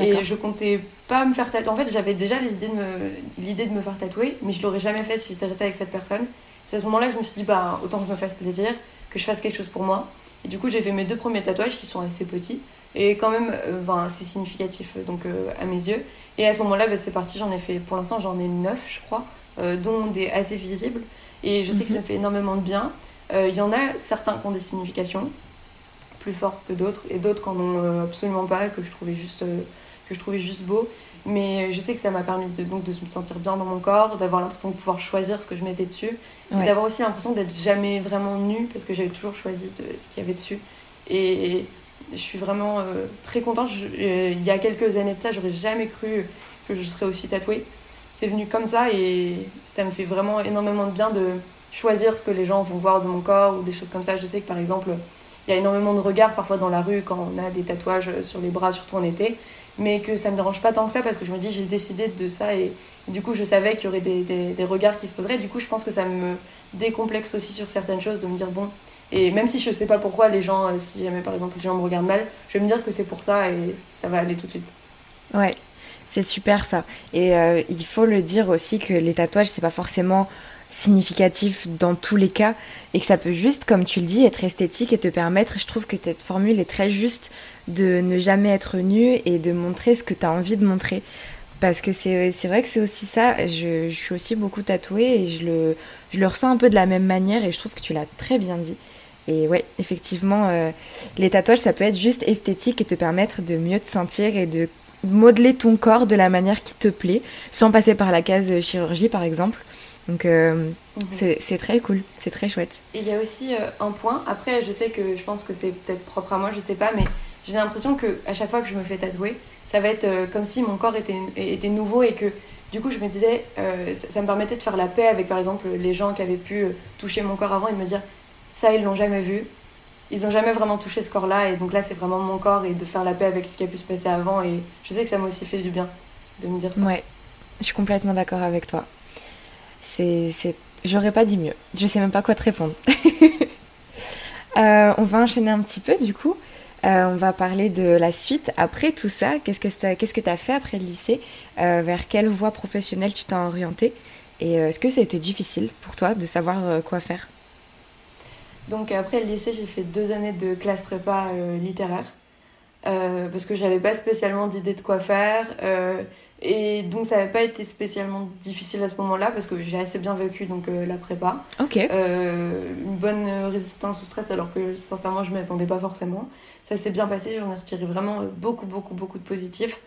Et je comptais pas me faire tatouer. En fait, j'avais déjà l'idée de, me, de me faire tatouer, mais je l'aurais jamais fait si j'étais restée avec cette personne. C'est à ce moment-là que je me suis dit, bah, autant que je me fasse plaisir, que je fasse quelque chose pour moi. Et du coup, j'ai fait mes deux premiers tatouages qui sont assez petits et quand même euh, ben, assez significatifs donc, euh, à mes yeux. Et à ce moment-là, ben, c'est parti, j'en ai fait, pour l'instant, j'en ai neuf, je crois. Euh, dont des assez visibles. Et je sais que ça me mhm. fait énormément de bien. Il euh, y en a certains qui ont des significations plus fortes que d'autres, et d'autres qui n'en ont euh, absolument pas, que je trouvais juste, que je trouvais juste beau. Mais je sais que ça m'a permis de, donc, de me sentir bien dans mon corps, d'avoir l'impression de pouvoir choisir ce que je mettais dessus, et d'avoir aussi l'impression d'être jamais vraiment nue, parce que j'avais toujours choisi de, ce qu'il y avait dessus. Et je suis vraiment très contente. il y a quelques années de ça, j'aurais jamais cru que je serais aussi tatouée c'est venu comme ça et ça me fait vraiment énormément de bien de choisir ce que les gens vont voir de mon corps ou des choses comme ça. Je sais que par exemple, il y a énormément de regards parfois dans la rue quand on a des tatouages sur les bras, surtout en été, mais que ça me dérange pas tant que ça parce que je me dis j'ai décidé de ça et, du coup je savais qu'il y aurait des, des, regards qui se poseraient. Du coup, je pense que ça me décomplexe aussi sur certaines choses de me dire bon. Et même si je sais pas pourquoi les gens, euh, si jamais par exemple les gens me regardent mal, je vais me dire que c'est pour ça et ça va aller tout de suite. Ouais, c'est super ça. Et euh, il faut le dire aussi que les tatouages, c'est pas forcément significatif dans tous les cas et que ça peut juste, comme tu le dis, être esthétique et te permettre, je trouve que cette formule est très juste, de ne jamais être nu et de montrer ce que tu as envie de montrer. Parce que c'est vrai que c'est aussi ça, je, je, suis aussi beaucoup tatouée et je le, je le ressens un peu de la même manière et je trouve que tu l'as très bien dit. Et ouais, effectivement, euh, les tatouages, ça peut être juste esthétique et te permettre de mieux te sentir et de modeler ton corps de la manière qui te plaît, sans passer par la case chirurgie par exemple. Donc euh, mhm. c'est très cool, c'est très chouette. il y a aussi euh, un point, après je sais que je pense que c'est peut-être propre à moi, je sais pas, mais j'ai l'impression que à chaque fois que je me fais tatouer, ça va être euh, comme si mon corps était, était nouveau et que du coup je me disais, ça, ça, me permettait de faire la paix avec par exemple les gens qui avaient pu toucher mon corps avant et de me dire, ça ils l'ont jamais vu, ils n'ont jamais vraiment touché ce corps-là. Et donc là, c'est vraiment mon corps et de faire la paix avec ce qui a pu se passer avant. Et je sais que ça m'a aussi fait du bien de me dire ça. Ouais, je suis complètement d'accord avec toi. C'est. J'aurais pas dit mieux. Je sais même pas quoi te répondre. Euh, on va enchaîner un petit peu du coup. Euh, on va parler de la suite. Après tout ça, qu'est-ce que qu'est-ce que tu as fait après le lycée? Euh, Vers quelle voie professionnelle tu t'es orienté Et est-ce que ça a été difficile pour toi de savoir quoi faire? Donc après le lycée, j'ai fait deux années de classe prépa euh, parce que j'avais pas spécialement d'idée de quoi faire. Et donc ça n'avait pas été spécialement difficile à ce moment-là parce que j'ai assez bien vécu donc la prépa. Ok. une bonne résistance au stress alors que sincèrement je ne m'attendais pas forcément. Ça s'est bien passé, j'en ai retiré vraiment beaucoup beaucoup beaucoup de positifs.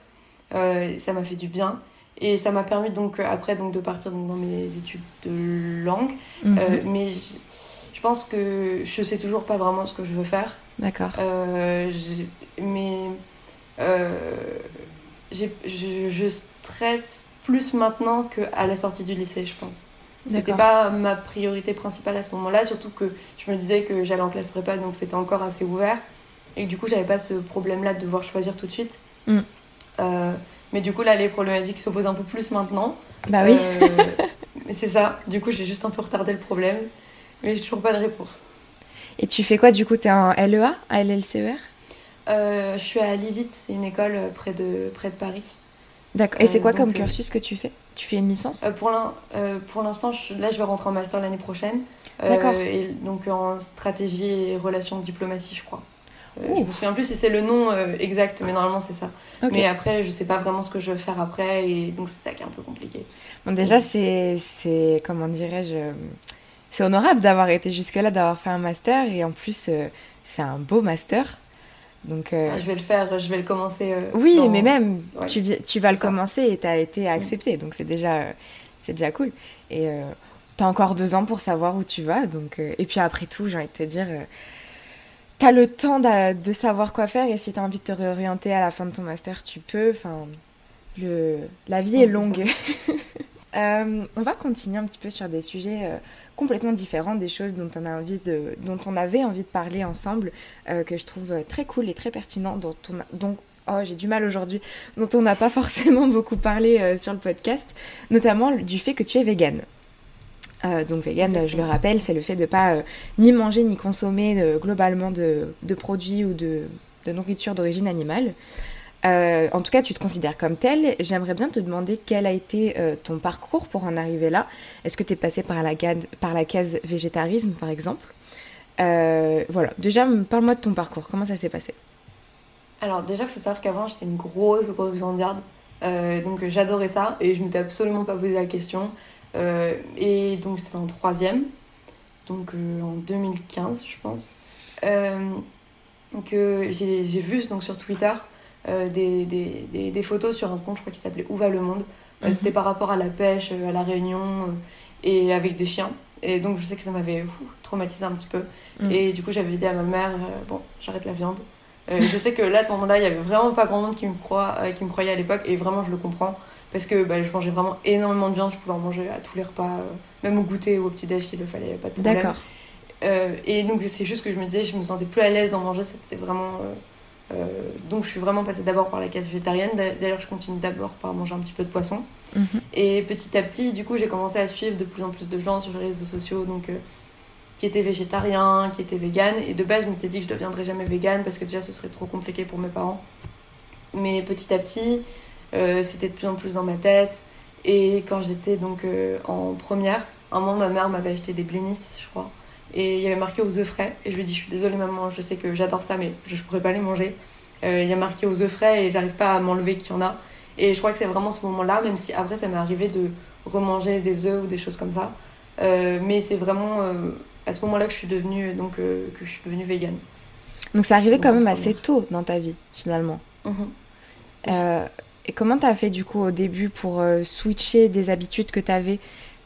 ça m'a fait du bien. Et ça m'a permis donc euh, après donc, de partir donc, dans mes études de langue. Mhm. Euh, mais je, pense que je sais toujours pas vraiment ce que je veux faire. D'accord. Euh, mais je, je, stresse plus maintenant qu'à la sortie du lycée, je pense. C'était pas ma priorité principale à ce moment-là, surtout que je me disais que j'allais en classe prépa, donc c'était encore assez ouvert. Et du coup, j'avais pas ce problème-là de devoir choisir tout de suite. Mm. Mais du coup, là, les problématiques se posent un peu plus maintenant. Bah oui. Euh, mais c'est ça. Du coup, j'ai juste un peu retardé le problème. Mais j'ai toujours pas de réponse. Et tu fais quoi du coup T'es en LEA, à LLCER euh, Je suis à l'ISIT, c'est une école euh, près de, près de Paris. D'accord. Et c'est quoi comme cursus que tu fais? Tu fais une licence? Pour l'instant, là, je vais rentrer en master l'année prochaine. D'accord. et donc en stratégie et relations diplomatie, je crois. Euh, je me souviens plus si c'est le nom euh, exact, mais normalement c'est ça. Mais après, je sais pas vraiment ce que je veux faire après, et donc c'est ça qui est un peu compliqué. Bon, déjà, c'est, c'est comment dirais-je, c'est honorable d'avoir été jusque-là, d'avoir fait un master, et en plus, euh, c'est un beau master. Donc, ah, je vais le faire, je vais le commencer. oui, mais même, tu, tu vas le commencer et tu as été accepté, donc c'est déjà, c'est déjà cool. Et tu as encore deux ans pour savoir où tu vas, donc, et puis après tout, j'ai envie de te dire t'as le temps de, savoir quoi faire et si t'as envie de te réorienter à la fin de ton master, tu peux. Enfin, le, la vie est longue. Euh, on va continuer un petit peu sur des sujets euh, complètement différents, des choses dont on, a envie de, dont on avait envie de parler ensemble, euh, que je trouve très cool et très pertinent, dont on donc oh j'ai du mal aujourd'hui, dont on n'a pas forcément beaucoup parlé sur le podcast, notamment du fait que tu es végane. Euh, donc vegan, je le rappelle, c'est le fait de ne pas euh, ni manger ni consommer euh, globalement de, produits ou de, nourriture d'origine animale. En tout cas, tu te considères comme tel. J'aimerais bien te demander quel a été ton parcours pour en arriver là. Est-ce que tu es passé par la, case végétarisme, par exemple? Voilà, déjà, parle-moi de ton parcours. Comment ça s'est passé? Alors déjà, il faut savoir qu'avant, j'étais une grosse, grosse viandarde. donc j'adorais ça et je ne m'étais absolument pas posé la question. Euh, et donc c'était en troisième, donc euh, en 2015 je pense. Euh, que j'ai vu donc sur Twitter des, des, des, photos sur un compte, je crois qui s'appelait Où va le monde mhm. C'était par rapport à la pêche, à la Réunion et avec des chiens. Et donc je sais que ça m'avait traumatisé un petit peu. Mhm. Et du coup j'avais dit à ma mère, bon, j'arrête la viande. je sais que là, à ce moment-là, il y avait vraiment pas grand monde qui me, croit, qui me croyait à l'époque, et vraiment, je le comprends parce que bah, je mangeais vraiment énormément de viande, je pouvais en manger à tous les repas, euh, même au goûter ou au petit déj, il ne fallait pas de problème. D'accord. Euh, et donc c'est juste que je me disais, je me sentais plus à l'aise d'en manger, c'était vraiment... Euh, donc je suis vraiment passée d'abord par la case végétarienne, d'ailleurs je continue d'abord par manger un petit peu de poisson. Mhm. Et petit à petit, du coup, j'ai commencé à suivre de plus en plus de gens sur les réseaux sociaux, donc qui étaient végétariens, qui étaient véganes. Et de base, je m'étais dit que je ne deviendrais jamais végane parce que déjà ce serait trop compliqué pour mes parents. Mais petit à petit, euh, c'était de plus en plus dans ma tête. Et quand j'étais donc euh, en première, un moment, ma mère m'avait acheté des blinis, je crois. Et il y avait marqué aux œufs frais. Et je lui ai dit, je suis désolée maman, je sais que j'adore ça, mais je ne pourrais pas les manger. Euh, il y a marqué aux œufs frais et j'arrive pas à m'enlever qu'il y en a. Et je crois que c'est vraiment ce moment-là, même si après ça m'est arrivé de remanger des œufs ou des choses comme ça. mais c'est vraiment à ce moment-là que je suis devenue donc que je suis devenue végane. Donc ça arrivait quand même assez tôt dans ta vie finalement. Mhm. Et comment tu as fait du coup au début pour euh, switcher des habitudes que tu avais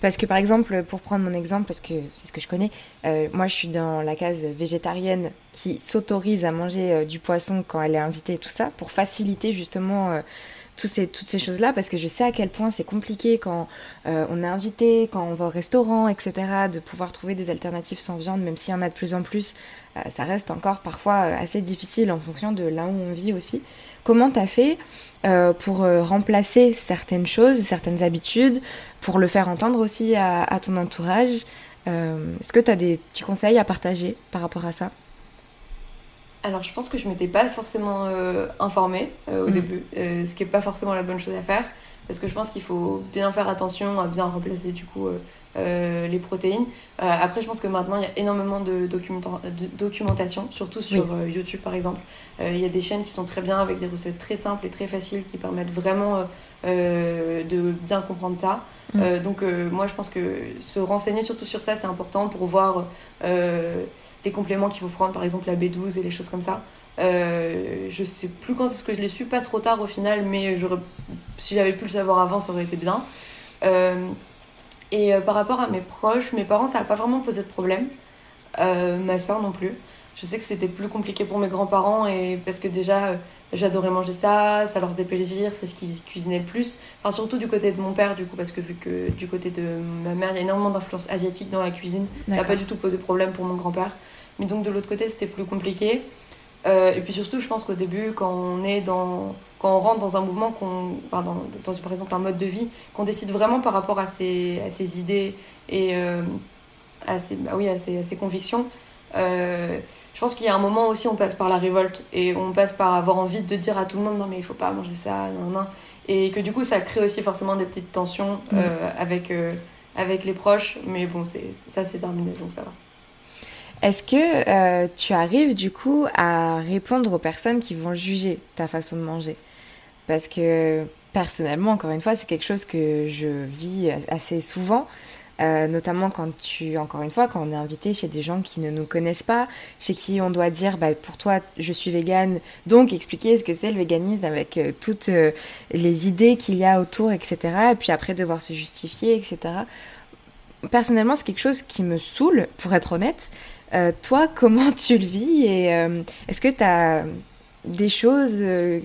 Parce que par exemple, pour prendre mon exemple, parce que c'est ce que je connais, euh, moi je suis dans la case végétarienne qui s'autorise à manger euh, du poisson quand elle est invitée et tout ça, pour faciliter justement ces, toutes ces choses-là, parce que je sais à quel point c'est compliqué quand on est invité, quand on va au restaurant, etc., de pouvoir trouver des alternatives sans viande, même s'il y en a de plus en plus, ça reste encore parfois assez difficile en fonction de là où on vit aussi. Comment tu as fait euh, pour euh, remplacer certaines choses, certaines habitudes, pour le faire entendre aussi à, ton entourage euh, Est-ce que tu as des petits conseils à partager par rapport à ça? Alors, je pense que je m'étais pas forcément informée au mm. début, ce qui n'est pas forcément la bonne chose à faire, parce que je pense qu'il faut bien faire attention à bien remplacer du coup les protéines. après, je pense que maintenant, il y a énormément de, documentation, surtout sur YouTube par exemple. Il y a des chaînes qui sont très bien avec des recettes très simples et très faciles qui permettent vraiment de bien comprendre ça. Mm. donc moi, je pense que se renseigner surtout sur ça, c'est important pour voir des compléments qu'il faut prendre, par exemple la B12 et les choses comme ça. Euh, je sais plus quand est-ce que je l'ai su, pas trop tard au final, mais si j'avais pu le savoir avant, ça aurait été bien. Euh, et euh, par rapport à mes proches, mes parents, ça n'a pas vraiment posé de problème. ma soeur non plus. Je sais que c'était plus compliqué pour mes grands-parents et parce que déjà j'adorais manger ça, ça leur faisait plaisir, c'est ce qu'ils cuisinaient le plus. Enfin surtout du côté de mon père du coup parce que vu que du côté de ma mère il y a énormément d'influence asiatique dans la cuisine, ça n'a pas du tout posé problème pour mon grand-père. Mais donc de l'autre côté c'était plus compliqué. Euh, et puis surtout, je pense qu'au début, quand on est dans, quand on rentre dans un mouvement, qu'on, dans, dans, par exemple un mode de vie, qu'on décide vraiment par rapport à ses, à ses idées et euh, à, ses, bah oui, à, ses, à ses convictions, euh, je pense qu'il y a un moment aussi, on passe par la révolte et on passe par avoir envie de dire à tout le monde non mais il faut pas manger ça, non, non. Et que du coup, ça crée aussi forcément des petites tensions mmh. avec, avec les proches, mais bon, c'est, ça c'est terminé, donc ça va. Est-ce que euh, tu arrives du coup à répondre aux personnes qui vont juger ta façon de manger? Parce que personnellement, encore une fois, c'est quelque chose que je vis assez souvent. Euh, notamment quand tu, encore une fois, quand on est invité chez des gens qui ne nous connaissent pas, chez qui on doit dire, bah, pour toi, je suis végane, donc expliquer ce que c'est le véganisme avec euh, toutes les idées qu'il y a autour, etc. Et puis après devoir se justifier, etc. Personnellement, c'est quelque chose qui me saoule, pour être honnête, euh, toi, comment tu le vis et euh, est-ce que tu as des choses euh,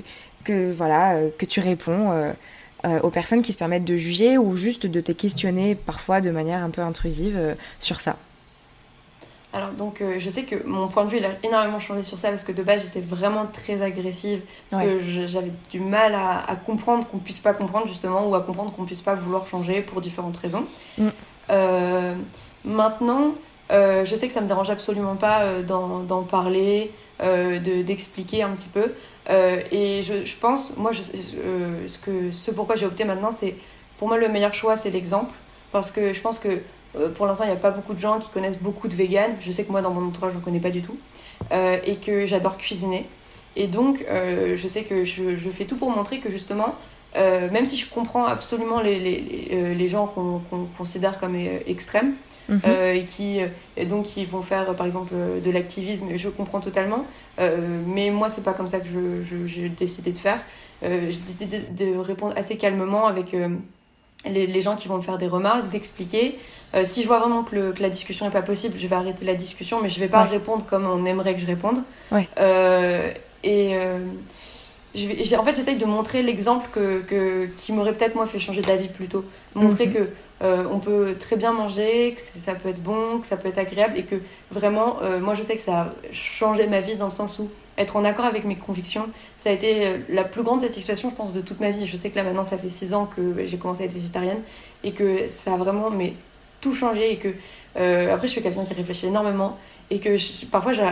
que, voilà, que tu réponds aux personnes qui se permettent de juger ou juste de te questionner parfois de manière un peu intrusive sur ça alors donc je sais que mon point de vue il a énormément changé sur ça parce que de base j'étais vraiment très agressive parce que j'avais du mal à, comprendre qu'on puisse pas comprendre justement ou à comprendre qu'on puisse pas vouloir changer pour différentes raisons. Mm. maintenant euh, je sais que ça me dérange absolument pas euh, d'en parler, euh, d'expliquer un petit peu. Et je, pense, moi, je, ce, que, ce pourquoi j'ai opté maintenant, c'est pour moi le meilleur choix, c'est l'exemple. Parce que je pense que pour l'instant, il n'y a pas beaucoup de gens qui connaissent beaucoup de vegan. Je sais que moi, dans mon entourage, je ne connais pas du tout. et que j'adore cuisiner. Et donc, je sais que je, fais tout pour montrer que justement, même si je comprends absolument les gens qu'on considère comme extrêmes, Mhm. Euh, et qui donc qui vont faire par exemple de l'activisme. Je comprends totalement, euh, mais moi c'est pas comme ça que j'ai décidé de faire. Euh, j'ai décidé de, répondre assez calmement avec les, les, gens qui vont me faire des remarques, d'expliquer. si je vois vraiment que, que, la discussion n'est pas possible, je vais arrêter la discussion, mais je vais pas répondre comme on aimerait que je réponde. Ouais. et en fait, j'essaye de montrer l'exemple que, que, qui m'aurait peut-être moi fait changer d'avis plutôt. Montrer mhm. que euh, on peut très bien manger, que ça peut être bon, que ça peut être agréable et que vraiment, euh, moi je sais que ça a changé ma vie dans le sens où être en accord avec mes convictions, ça a été euh, la plus grande satisfaction, je pense, de toute ma vie. Je sais que là maintenant, ça fait six ans que j'ai commencé à être végétarienne et que ça a vraiment mais, tout changé et que après, je suis quelqu'un qui réfléchit énormément et que parfois je,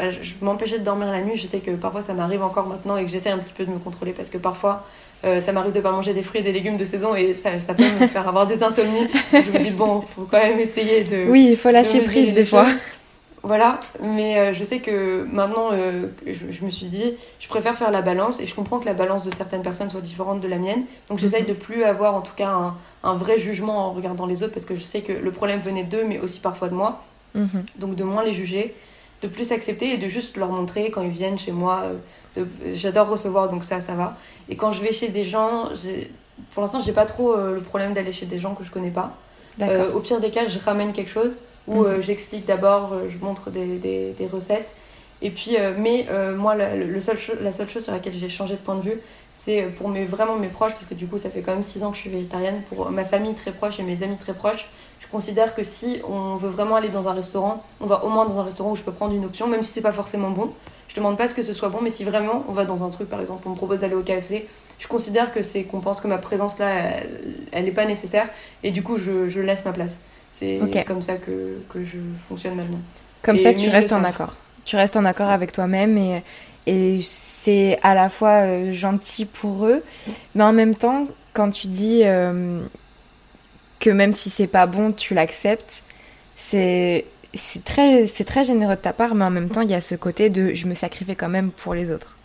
m'empêchais de dormir la nuit. Je sais que parfois ça m'arrive encore maintenant et que j'essaie un petit peu de me contrôler parce que parfois euh, ça m'arrive de pas manger des fruits et des légumes de saison et ça, ça peut me faire avoir des insomnies. je me dis bon, faut quand même essayer de. Oui, il faut lâcher prise des fois. Voilà, mais euh, je sais que maintenant, euh, je, me suis dit, je préfère faire la balance et je comprends que la balance de certaines personnes soit différente de la mienne. Donc j'essaye mhm. de plus avoir en tout cas un, un, vrai jugement en regardant les autres parce que je sais que le problème venait d'eux, mais aussi parfois de moi. Mhm. Donc de moins les juger, de plus accepter et de juste leur montrer quand ils viennent chez moi. Euh, j'adore recevoir, donc ça, ça va. Et quand je vais chez des gens, pour l'instant, j'ai pas trop euh, le problème d'aller chez des gens que je connais pas. Euh, au pire des cas, je ramène quelque chose ou mhm. j'explique d'abord, je montre des, des, des, recettes. Et puis, mais moi, la, le seul la seule chose sur laquelle j'ai changé de point de vue, c'est pour mes, vraiment mes proches, parce que du coup, ça fait quand même 6 ans que je suis végétarienne, pour ma famille très proche et mes amis très proches je considère que si on veut vraiment aller dans un restaurant, on va au moins dans un restaurant où je peux prendre une option, même si c'est pas forcément bon. Je demande pas ce que ce soit bon, mais si vraiment on va dans un truc, par exemple, on me propose d'aller au KFC, je considère que c'est qu'on pense que ma présence là, elle n'est pas nécessaire, et du coup, je, laisse ma place. C'est comme ça que, que, je fonctionne maintenant. Comme ça, tu restes en accord. Tu restes en accord avec toi-même et, et c'est à la fois euh, gentil pour eux, mais en même temps, quand tu dis. Euh, que même si c'est pas bon, tu l'acceptes, c'est c'est très, c'est très généreux de ta part, mais en même temps, il y a ce côté de je me sacrifie quand même pour les autres.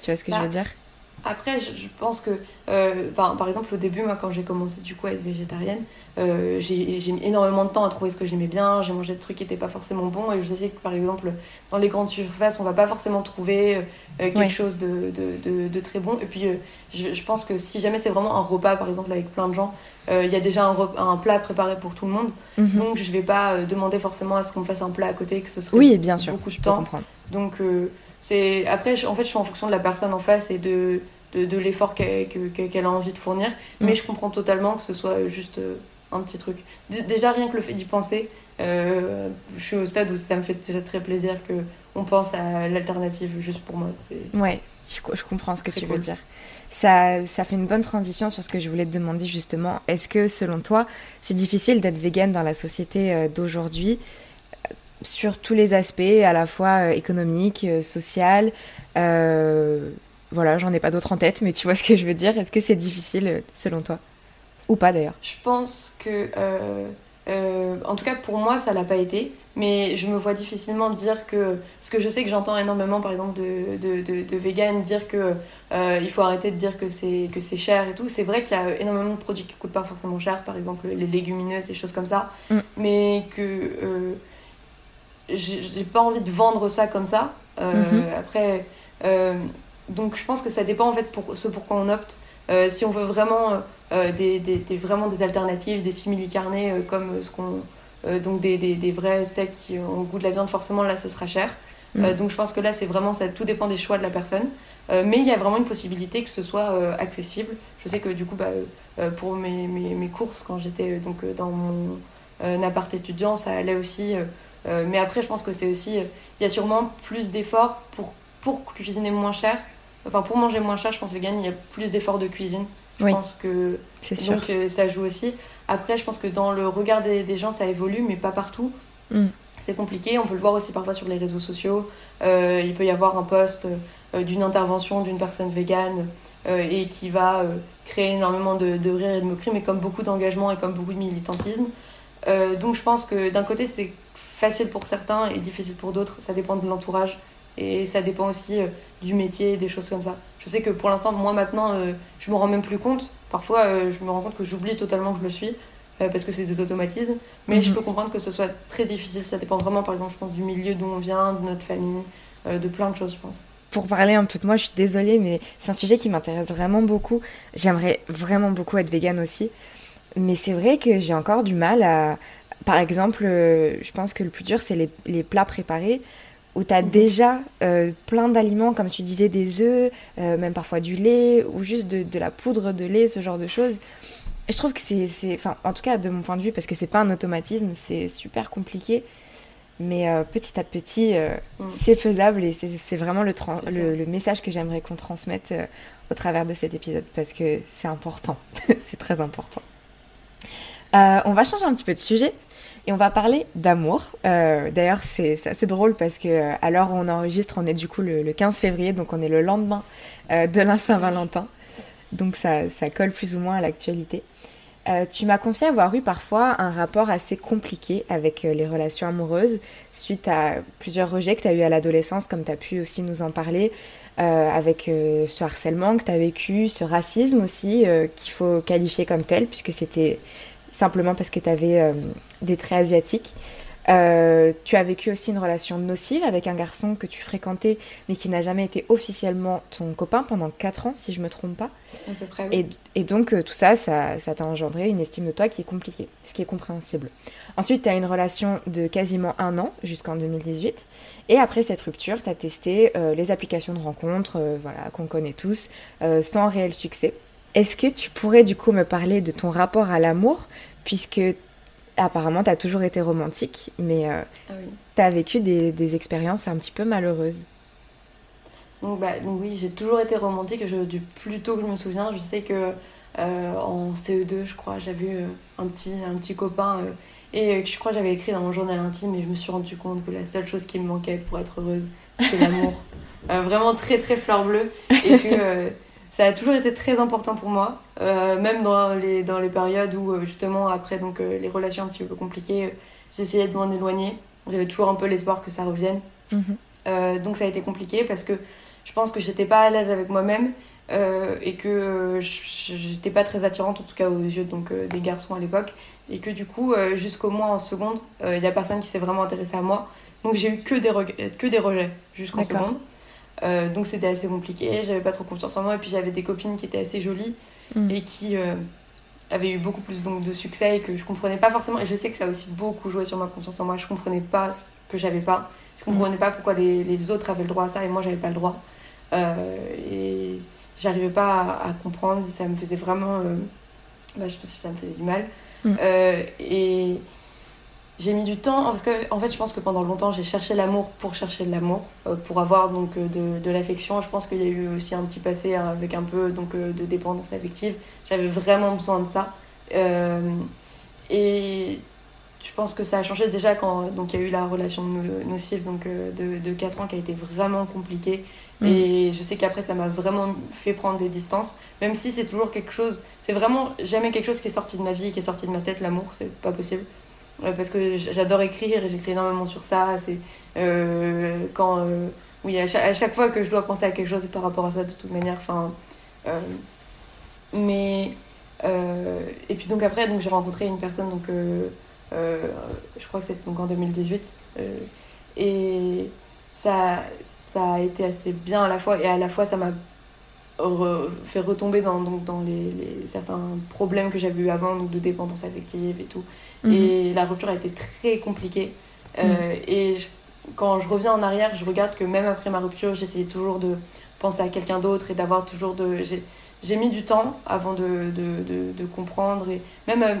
Tu vois ce que je veux Bah, dire? Après, je, je pense que, euh, par exemple, au début, moi, quand j'ai commencé du coup à être végétarienne, euh, j'ai j'ai mis énormément de temps à trouver ce que j'aimais bien. J'ai mangé des trucs qui n'étaient pas forcément bons. Et je sais que, par exemple, dans les grandes surfaces, on va pas forcément trouver euh, quelque Ouais. chose de, de, de, de très bon. Et puis, je, je pense que si jamais c'est vraiment un repas, par exemple, avec plein de gens, il y a déjà un, plat préparé pour tout le monde. Mhm. Donc, je vais pas demander forcément à ce qu'on me fasse un plat à côté, que ce serait Oui, bien sûr, beaucoup de je peux temps. comprendre. Donc, c'est après, je- en fait, je suis en fonction de la personne en face et de, de, de l'effort qu'elle que- que- qu'elle a envie de fournir. Mais je comprends totalement que ce soit juste euh, un petit truc. Déjà, rien que le fait d'y penser, euh, je suis au stade où ça me fait déjà très plaisir que on pense à l'alternative juste pour moi. Ouais, je, je comprends ce que tu cool. veux dire. Ça, ça fait une bonne transition sur ce que je voulais te demander justement. Est-ce que selon toi, c'est difficile d'être végane dans la société euh, d'aujourd'hui? euh, sur tous les aspects, à la fois euh, économique, euh, social euh, Voilà, j'en ai pas d'autres en tête, mais tu vois ce que je veux dire. Est-ce que c'est difficile selon toi? Ou pas d'ailleurs? Je pense que, euh, en tout cas pour moi, ça l'a pas été. Mais je me vois difficilement dire que. Parce que je sais que j'entends énormément, par exemple, de, de, de, de véganes dire que euh, il faut arrêter de dire que c'est que c'est cher et tout. C'est vrai qu'il y a énormément de produits qui coûtent pas forcément cher, par exemple les légumineuses, des choses comme ça. Mm. Mais que euh, j'ai pas envie de vendre ça comme ça. Euh, Mhm. Après, euh, donc je pense que ça dépend en fait pour ce pour quoi on opte. Euh, si on veut vraiment des, des, des- vraiment des alternatives, des simili carnés comme ce qu'on donc des, des, vrais steaks qui ont le goût de la viande, forcément là ce sera cher. Euh, donc je pense que là c'est vraiment ça, tout dépend des choix de la personne. Mais il y a vraiment une possibilité que ce soit accessible. Je sais que du coup bah, pour mes, mes, mes courses quand j'étais donc dans mon appart étudiant ça allait aussi. Euh, mais après je pense que c'est aussi euh, il y a sûrement plus d'efforts pour pour cuisiner moins cher. Enfin pour manger moins cher je pense vegan il y a plus d'efforts de cuisine. Je Oui. pense que C'est sûr. donc euh, ça joue aussi. Après, je pense que dans le regard des, des gens, ça évolue, mais pas partout. Mm. C'est compliqué. On peut le voir aussi parfois sur les réseaux sociaux. Euh, il peut y avoir un post euh, d'une intervention d'une personne végane et qui va créer énormément de, de rire et de moquerie, mais comme beaucoup d'engagement et comme beaucoup de militantisme. Donc je pense que d'un côté, c'est facile pour certains et difficile pour d'autres. Ça dépend de l'entourage et ça dépend aussi euh, du métier, des choses comme ça. Je sais que pour l'instant, moi maintenant, euh, je me rends même plus compte. Parfois, euh, je me rends compte que j'oublie totalement que je le suis euh, parce que c'est des automatismes. Mais Mhm. je peux comprendre que ce soit très difficile. Ça dépend vraiment, par exemple, je pense, du milieu d'où on vient, de notre famille, de plein de choses, je pense. Pour parler un peu de moi, je suis désolée, mais c'est un sujet qui m'intéresse vraiment beaucoup. J'aimerais vraiment beaucoup être végane aussi. Mais c'est vrai que j'ai encore du mal à... Par exemple, euh, je pense que le plus dur, c'est les, les plats préparés, où tu as Mhm. déjà euh, plein d'aliments, comme tu disais, des œufs, euh, même parfois du lait, ou juste de, de la poudre de lait, ce genre de choses. Et je trouve que c'est... Enfin, en tout cas, de mon point de vue, parce que c'est pas un automatisme, c'est super compliqué. Mais euh, petit à petit, euh, Mm. c'est faisable et c'est vraiment le, message que j'aimerais qu'on transmette euh, au travers de cet épisode parce que c'est important, c'est très important. On va changer un petit peu de sujet et on va parler d'amour. Euh, D'ailleurs, c'est assez drôle parce que euh, à l'heure où on enregistre, on est du coup le, le 15 février, donc on est le lendemain euh, de la Saint-Valentin. Donc ça, ça colle plus ou moins à l'actualité. Tu m'as confié avoir eu parfois un rapport assez compliqué avec les relations amoureuses suite à plusieurs rejets que tu as eu à l'adolescence, comme tu as pu aussi nous en parler, avec ce harcèlement que tu as vécu, ce racisme aussi, qu'il faut qualifier comme tel, puisque c'était simplement parce que tu avais des traits asiatiques. Euh, tu as vécu aussi une relation nocive avec un garçon que tu fréquentais, mais qui n'a jamais été officiellement ton copain pendant 4 ans, si je me trompe pas. À peu près, oui. Et, et donc, euh, tout ça, ça t'a engendré une estime de toi qui est compliquée, ce qui est compréhensible. Ensuite, tu as une relation de quasiment un an, jusqu'en 2018. Et après cette rupture, tu as testé euh, les applications de rencontres, euh, voilà, qu'on connaît tous, euh, sans réel succès. Est-ce que tu pourrais du coup me parler de ton rapport à l'amour, puisque apparemment tu as toujours été romantique, mais euh, Ah oui. tu as vécu des, des expériences un petit peu malheureuses. Donc, bah, donc oui, j'ai toujours été romantique. Je, du plus tôt que je me souviens, je sais que euh, en CE2, je crois, j'avais eu un petit, un petit copain euh, et euh, que je crois que j'avais écrit dans mon journal intime et je me suis rendu compte que la seule chose qui me manquait pour être heureuse, c'était l'amour. Euh, vraiment très très fleur bleue et que euh, ça a toujours été très important pour moi, euh, même dans les, dans les périodes où, justement, après donc, les relations un petit peu compliquées, j'essayais de m'en éloigner. J'avais toujours un peu l'espoir que ça revienne. Mhm. donc ça a été compliqué parce que je pense que j'étais pas à l'aise avec moi-même et que j'étais pas très attirante, en tout cas aux yeux donc, des garçons à l'époque. Et que du coup, jusqu'au mois en seconde, il y a personne qui s'est vraiment intéressé à moi. Donc j'ai eu que des, que des rejets jusqu'en seconde. Euh, donc c'était assez compliqué, j'avais pas trop confiance en moi. Et puis j'avais des copines qui étaient assez jolies mm. et qui euh, avaient eu beaucoup plus donc, de succès et que je comprenais pas forcément. Et je sais que ça a aussi beaucoup joué sur ma confiance en moi, je comprenais pas ce que j'avais pas, je comprenais pas pourquoi les, les, autres avaient le droit à ça et moi j'avais pas le droit. Euh, et j'arrivais pas à, comprendre, ça me faisait vraiment, bah, je pense que ça me faisait du mal. Mm. et j'ai mis du temps parce que en fait je pense que pendant longtemps j'ai cherché l'amour pour chercher de l'amour euh, pour avoir donc euh, de, de l'affection. Je pense qu'il y a eu aussi un petit passé avec un peu donc euh, de dépendance affective. J'avais vraiment besoin de ça. Et je pense que ça a changé déjà quand donc il y a eu la relation nocive donc de, de 4 ans qui a été vraiment compliquée. Mm. et je sais qu'après ça m'a vraiment fait prendre des distances. Même si c'est toujours quelque chose c'est vraiment jamais quelque chose qui est sorti de ma vie qui est sorti de ma tête l'amour c'est pas possible parce que j'adore écrire et j'écris énormément sur ça. C'est euh, quand. Euh, oui, à chaque, fois que je dois penser à quelque chose par rapport à ça, de toute manière. Enfin. Euh, mais. et puis donc après, donc j'ai rencontré une personne, donc. je crois que c'est en 2018. et ça, ça a été assez bien à la fois, et à la fois ça m'a fait retomber dans, donc, dans les, les, certains problèmes que j'avais eu avant, donc de dépendance affective et tout. Mhm. Et la rupture a été très compliquée. Euh, mhm. Et quand je reviens en arrière, je regarde que même après ma rupture, j'essayais toujours de penser à quelqu'un d'autre et d'avoir toujours de. J'ai mis du temps avant de, de, de, de comprendre. Et même euh,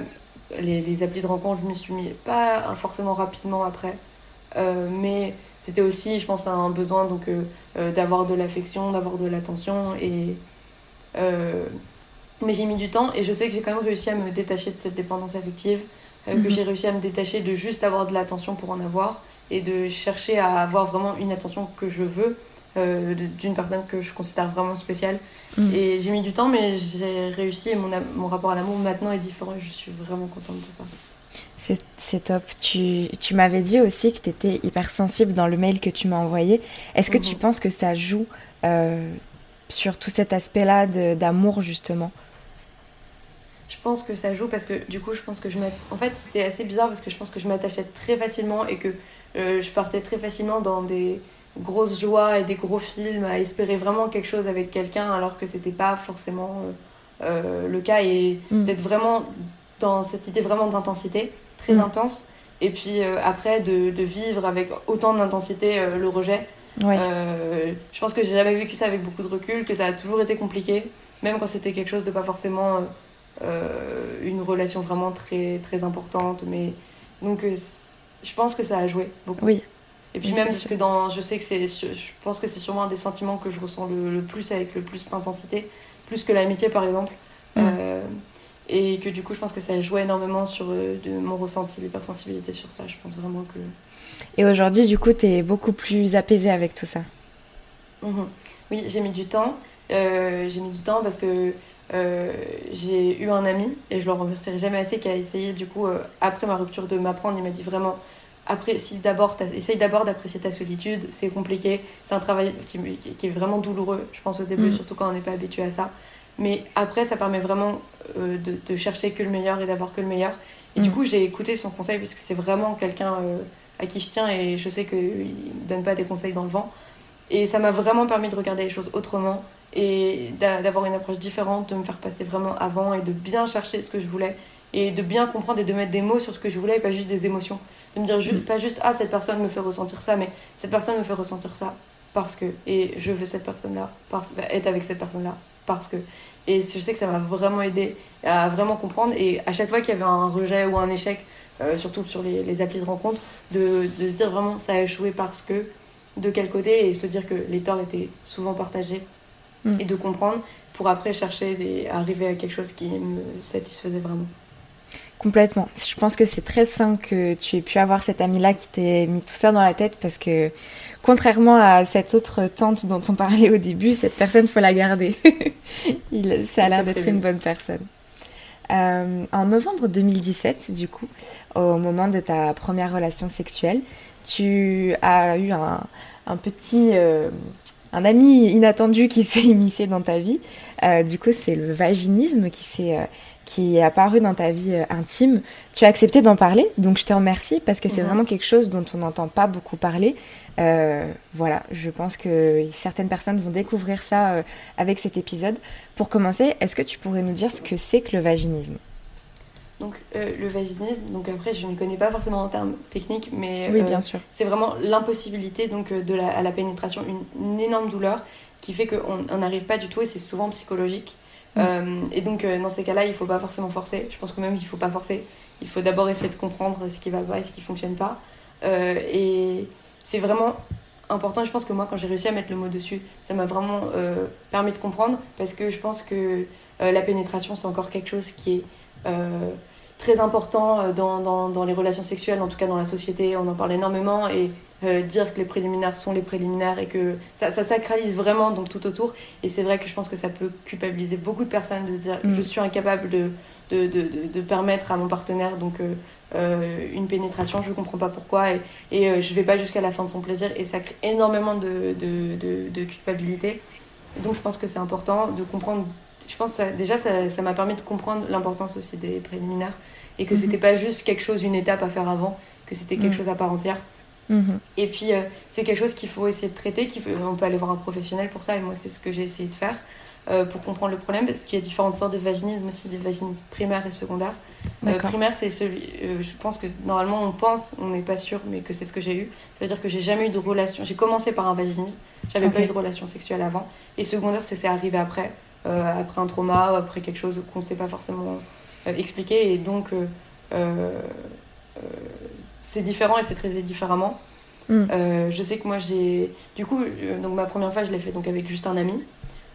les, les, applis de rencontre, je m'y suis mis pas forcément rapidement après. Euh, mais c'était aussi, je pense, un besoin donc d'avoir de l'affection, d'avoir de l'attention. Et. mais j'ai mis du temps et je sais que j'ai quand même réussi à me détacher de cette dépendance affective. Euh, que mhm. j'ai réussi à me détacher de juste avoir de l'attention pour en avoir et de chercher à avoir vraiment une attention que je veux euh, d'une personne que je considère vraiment spéciale. Mhm. Et j'ai mis du temps, mais j'ai réussi et mon, mon rapport à l'amour maintenant est différent et je suis vraiment contente de ça. C'est top. Tu, tu m'avais dit aussi que tu étais hyper sensible dans le mail que tu m'as envoyé. Est-ce que tu mhm. penses que ça joue euh, sur tout cet aspect-là d'amour, justement? Je pense que ça joue parce que du coup, je pense que je En fait, c'était assez bizarre parce que je pense que je m'attachais très facilement et que euh, je partais très facilement dans des grosses joies et des gros films à espérer vraiment quelque chose avec quelqu'un alors que c'était pas forcément euh, euh, le cas et mm. d'être vraiment dans cette idée vraiment d'intensité, très mm. intense. Et puis après, de, de, vivre avec autant d'intensité le rejet. je pense que j'ai jamais vécu ça avec beaucoup de recul, que ça a toujours été compliqué, même quand c'était quelque chose de pas forcément euh, une relation vraiment très, très importante. Mais donc, euh, je pense que ça a joué beaucoup. Oui. Et puis même parce que dans, je sais que c'est, je pense que c'est sûrement un des sentiments que je ressens le, plus avec le plus d'intensité, plus que l'amitié par exemple. Euh, et que du coup, je pense que ça a joué énormément sur de, mon ressenti, l'hypersensibilité sur ça. Je pense vraiment que. Et aujourd'hui, du coup, tu es beaucoup plus apaisée avec tout ça. Mhm. Oui, j'ai mis du temps. j'ai mis du temps parce que euh, j'ai eu un ami, et je le remercierai jamais assez, qui a essayé, du coup, euh, après ma rupture, de m'apprendre. Il m'a dit vraiment, apprécie d'abord essaye d'abord d'apprécier ta solitude, c'est compliqué, c'est un travail qui, qui, est vraiment douloureux, je pense, au début, mm. surtout quand on n'est pas habitué à ça. Mais après, ça permet vraiment euh, de, de, chercher que le meilleur et d'avoir que le meilleur. Et du mm. coup, j'ai écouté son conseil, puisque c'est vraiment quelqu'un à qui je tiens, et je sais qu'il ne donne pas des conseils dans le vent. Et ça m'a vraiment permis de regarder les choses autrement et d'avoir une approche différente, de me faire passer vraiment avant et de bien chercher ce que je voulais et de bien comprendre et de mettre des mots sur ce que je voulais et pas juste des émotions. De me dire mm. pas juste ah cette personne me fait ressentir ça, mais cette personne me fait ressentir ça parce que et je veux cette personne-là, parce être avec cette personne-là parce que et je sais que ça m'a vraiment aidé à vraiment comprendre et à chaque fois qu'il y avait un rejet ou un échec, euh, surtout sur les, les, applis de rencontre, de, de se dire vraiment ça a échoué parce que de quel côté et se dire que les torts étaient souvent partagés Mm. et de comprendre pour après chercher des, arriver à quelque chose qui me satisfaisait vraiment. Complètement. Je pense que c'est très sain que tu aies pu avoir cette amie-là qui t'ait mis tout ça dans la tête parce que contrairement à cette autre tante dont on parlait au début, cette personne, faut la garder. Il, ça a l'air d'être une bonne personne. Euh, en novembre 2017, du coup, au moment de ta première relation sexuelle, tu as eu un, petit, euh, un ami inattendu qui s'est immiscé dans ta vie. Euh, du coup, c'est le vaginisme qui s'est qui est apparu dans ta vie intime. Tu as accepté d'en parler, donc je te remercie parce que c'est mhm. vraiment quelque chose dont on n'entend pas beaucoup parler. voilà, je pense que certaines personnes vont découvrir ça avec cet épisode. Pour commencer, est-ce que tu pourrais nous dire ce que c'est que le vaginisme? Donc euh, le vaginisme, donc après je ne connais pas forcément en termes techniques, mais oui, bien euh, sûr. c'est vraiment l'impossibilité donc euh, de la, à la pénétration, une, énorme douleur qui fait qu'on n'arrive pas du tout et c'est souvent psychologique. Mm. et donc dans ces cas-là, il ne faut pas forcément forcer. Je pense que même qu'il ne faut pas forcer. Il faut d'abord essayer de comprendre ce qui va pas et ce qui ne fonctionne pas. et c'est vraiment important. Je pense que moi, quand j'ai réussi à mettre le mot dessus, ça m'a vraiment permis de comprendre parce que je pense que la pénétration, c'est encore quelque chose qui est très important euh, dans, dans, dans, les relations sexuelles, en tout cas dans la société, on en parle énormément, et euh, dire que les préliminaires sont les préliminaires et que ça, ça, sacralise vraiment donc tout autour. Et c'est vrai que je pense que ça peut culpabiliser beaucoup de personnes de se dire mm. je suis incapable de, de, de, de, permettre à mon partenaire donc euh, une pénétration, je ne comprends pas pourquoi, et, et je vais pas jusqu'à la fin de son plaisir, et ça crée énormément de, de, culpabilité. donc je pense que c'est important de comprendre je pense que déjà, ça m'a permis de comprendre l'importance aussi des préliminaires et que mhm. c'était pas juste quelque chose, une étape à faire avant, que c'était quelque mhm. chose à part entière. Mhm. Et puis, euh, c'est quelque chose qu'il faut essayer de traiter, qu'il on peut aller voir un professionnel pour ça, et moi, c'est ce que j'ai essayé de faire euh, pour comprendre le problème, parce qu'il y a différentes sortes de vaginisme aussi, des vaginismes primaires et secondaires. Euh, primaire, c'est celui, je pense que normalement, on pense, on n'est pas sûr, mais que c'est ce que j'ai eu. Ça veut dire que j'ai jamais eu de relation. J'ai commencé par un vaginisme, j'avais pas eu de relation sexuelle avant, et secondaire, c'est arrivé après. Euh, après un trauma, ou après quelque chose qu'on ne sait pas forcément euh, expliquer. Et donc, euh, c'est différent et c'est traité différemment. Mm. je sais que moi, j'ai. Du coup, donc ma première fois, je l'ai fait donc, avec juste un ami.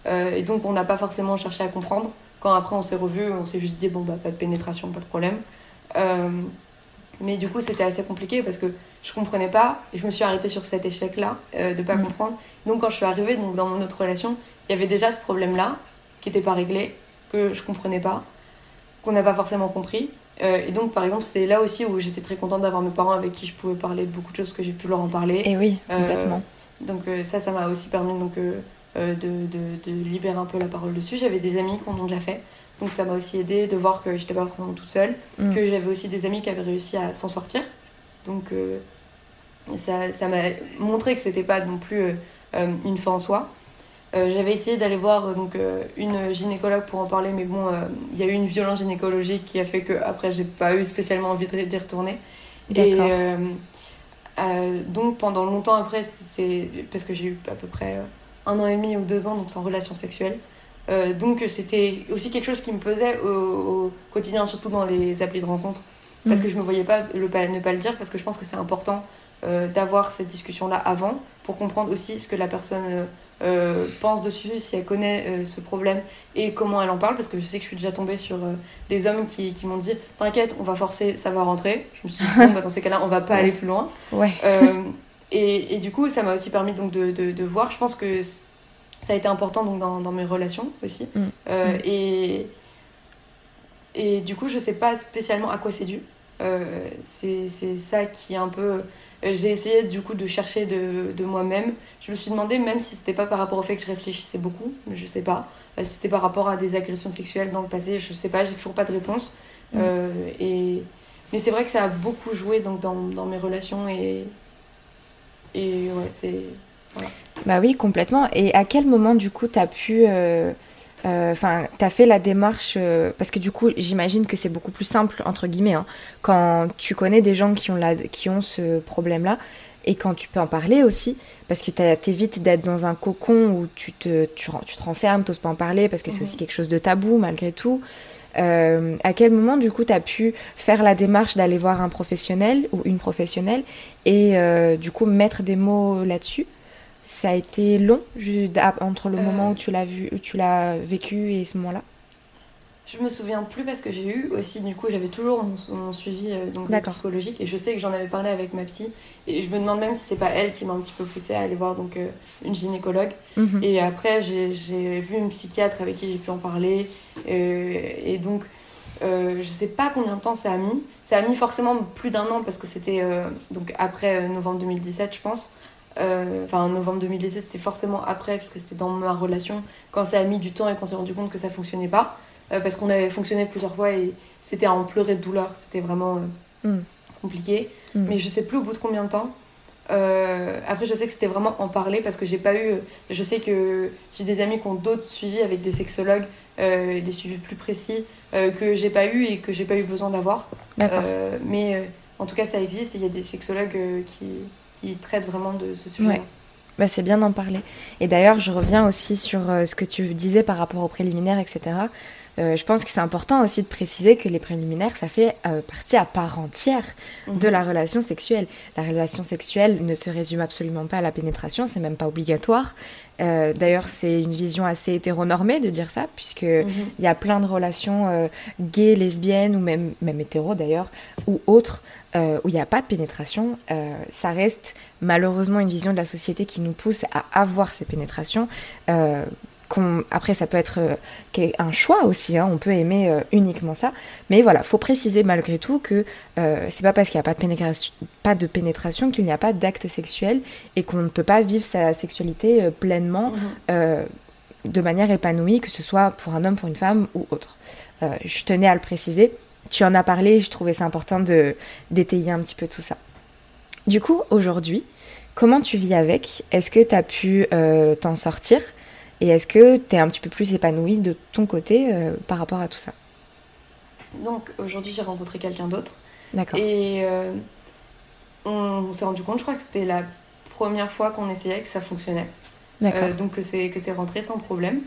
et donc, on n'a pas forcément cherché à comprendre. Quand après, on s'est revus, on s'est juste dit, bon, bah, pas de pénétration, pas de problème. mais du coup, c'était assez compliqué parce que je comprenais pas et je me suis arrêtée sur cet échec-là de de pas mm. comprendre. Donc, quand je suis arrivée donc, dans mon autre relation, il y avait déjà ce problème-là qui n'était pas réglé, que je comprenais pas, qu'on n'a pas forcément compris. Euh, et donc, par exemple, c'est là aussi où j'étais très contente d'avoir mes parents avec qui je pouvais parler de beaucoup de choses que j'ai pu leur en parler. Et oui, euh, complètement. donc euh, ça, ça m'a aussi permis donc, de, de, de, libérer un peu la parole dessus. J'avais des amis qui en ont déjà fait. Donc ça m'a aussi aidé de voir que j'étais pas forcément toute seule, mm. que j'avais aussi des amis qui avaient réussi à s'en sortir. Donc ça m'a montré que c'était pas non plus une fin en soi. Euh, j'avais essayé d'aller voir euh, donc, euh, une gynécologue pour en parler, mais bon, il y a eu une violence gynécologique qui a fait que après j'ai pas eu spécialement envie d'y retourner. Et donc pendant longtemps après, c'est parce que j'ai eu à peu près un an et demi ou deux ans donc sans relation sexuelle. donc c'était aussi quelque chose qui me pesait au, quotidien, surtout dans les applis de rencontre, parce mm. que je me voyais pas le, ne pas le dire, parce que je pense que c'est important d'avoir cette discussion là avant pour comprendre aussi ce que la personne euh, pense dessus, si elle connaît euh, ce problème et comment elle en parle, parce que je sais que je suis déjà tombée sur euh, des hommes qui, qui m'ont dit T'inquiète, on va forcer, ça va rentrer. Je me suis dit bon, bah, Dans ces cas-là, on va pas aller plus loin. Ouais. et, et, du coup, ça m'a aussi permis donc, de, de, de, voir. Je pense que ça a été important donc, dans, dans mes relations aussi. Mm. Mm. Et, et du coup, je sais pas spécialement à quoi c'est dû. c'est ça qui est un peu j'ai essayé du coup de chercher de, de moi-même. Je me suis demandé, même si c'était pas par rapport au fait que je réfléchissais beaucoup, je sais pas, euh, si c'était par rapport à des agressions sexuelles dans le passé, je sais pas, j'ai toujours pas de réponse. Mm. Euh, et... Mais c'est vrai que ça a beaucoup joué donc, dans, dans mes relations et, et ouais, c'est. Bah oui, complètement. Et à quel moment du coup tu as pu. Euh, enfin, tu as fait la démarche, euh, parce que du coup, j'imagine que c'est beaucoup plus simple, entre guillemets, hein, quand tu connais des gens qui ont, la, qui ont ce problème-là, et quand tu peux en parler aussi, parce que t'évites d'être dans un cocon où tu te, tu, tu te renfermes, t'oses pas en parler, parce que c'est mhm. aussi quelque chose de tabou malgré tout. Euh, à quel moment, du coup, tu as pu faire la démarche d'aller voir un professionnel ou une professionnelle et du coup mettre des mots là-dessus? Ça a été long entre le moment où tu l'as vu, où tu l'as vécu et ce moment-là? Je me souviens plus parce que j'ai eu aussi, du coup, j'avais toujours mon, suivi euh, donc, psychologique et je sais que j'en avais parlé avec ma psy et je me demande même si c'est pas elle qui m'a un petit peu poussée à aller voir donc euh, une gynécologue. Mhm. Et après, j'ai vu une psychiatre avec qui j'ai pu en parler euh, et donc je sais pas combien de temps ça a mis. Ça a mis forcément plus d'un an parce que c'était donc après novembre 2017, je pense. Enfin, novembre 2017, c'était forcément après parce que c'était dans ma relation quand ça a mis du temps et qu'on s'est rendu compte que ça fonctionnait pas. Euh, parce qu'on avait fonctionné plusieurs fois et c'était en pleurer de douleur. C'était vraiment euh, mm. compliqué. Mm. Mais je sais plus au bout de combien de temps. Euh, après, je sais que c'était vraiment en parler parce que j'ai pas eu. Je sais que j'ai des amis qui ont d'autres suivis avec des sexologues, des suivis plus précis que j'ai pas eu et que j'ai pas eu besoin d'avoir. mais en tout cas, ça existe et il y a des sexologues qui, qui traitent vraiment de ce sujet-là. Bah, c'est bien d'en parler. Et d'ailleurs, je reviens aussi sur ce que tu disais par rapport aux préliminaires, etc. Euh, je pense que c'est important aussi de préciser que les préliminaires, ça fait euh, partie à part entière de mhm. la relation sexuelle. La relation sexuelle ne se résume absolument pas à la pénétration, c'est même pas obligatoire. Euh, d'ailleurs, c'est une vision assez hétéronormée de dire ça, puisque mhm. il y a plein de relations gays, lesbiennes ou même, même hétéros d'ailleurs, ou autres, où il n'y a pas de pénétration, ça reste malheureusement une vision de la société qui nous pousse à avoir ces pénétrations après ça peut être euh, un choix aussi, hein, on peut aimer euh, uniquement ça, mais voilà, faut préciser malgré tout que euh, c'est pas parce qu'il n'y a pas de pénétration, pas de pénétration qu'il n'y a pas d'acte sexuel et qu'on ne peut pas vivre sa sexualité pleinement mhm. de manière épanouie, que ce soit pour un homme, pour une femme ou autre. je tenais à le préciser. Tu en as parlé, je trouvais ça important de d'étayer un petit peu tout ça. Du coup, aujourd'hui, comment tu vis avec? Est-ce que tu as pu t'en sortir? Et est-ce que tu es un petit peu plus épanouie de ton côté euh, par rapport à tout ça? Donc aujourd'hui j'ai rencontré quelqu'un d'autre. D'accord. Et euh, on, s'est rendu compte, je crois que c'était la première fois qu'on essayait que ça fonctionnait. D'accord. Euh, donc que c'est, que c'est rentré sans problème.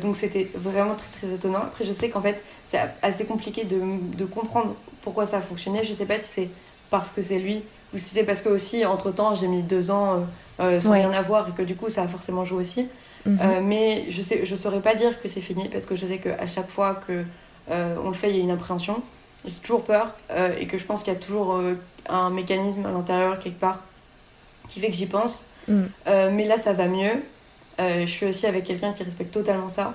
donc c'était vraiment très très étonnant. Après je sais qu'en fait c'est assez compliqué de, de, comprendre pourquoi ça a fonctionné. Je sais pas si c'est parce que c'est lui ou si c'est parce que aussi entre temps j'ai mis deux ans sans rien avoir et que du coup ça a forcément joué aussi. Mhm. Euh, mais je sais, je saurais pas dire que c'est fini parce que je sais qu'à chaque fois que euh, on le fait, il y a une appréhension. J'ai toujours peur euh, et que je pense qu'il y a toujours un mécanisme à l'intérieur quelque part qui fait que j'y pense. Mhm. mais là, ça va mieux. je suis aussi avec quelqu'un qui respecte totalement ça.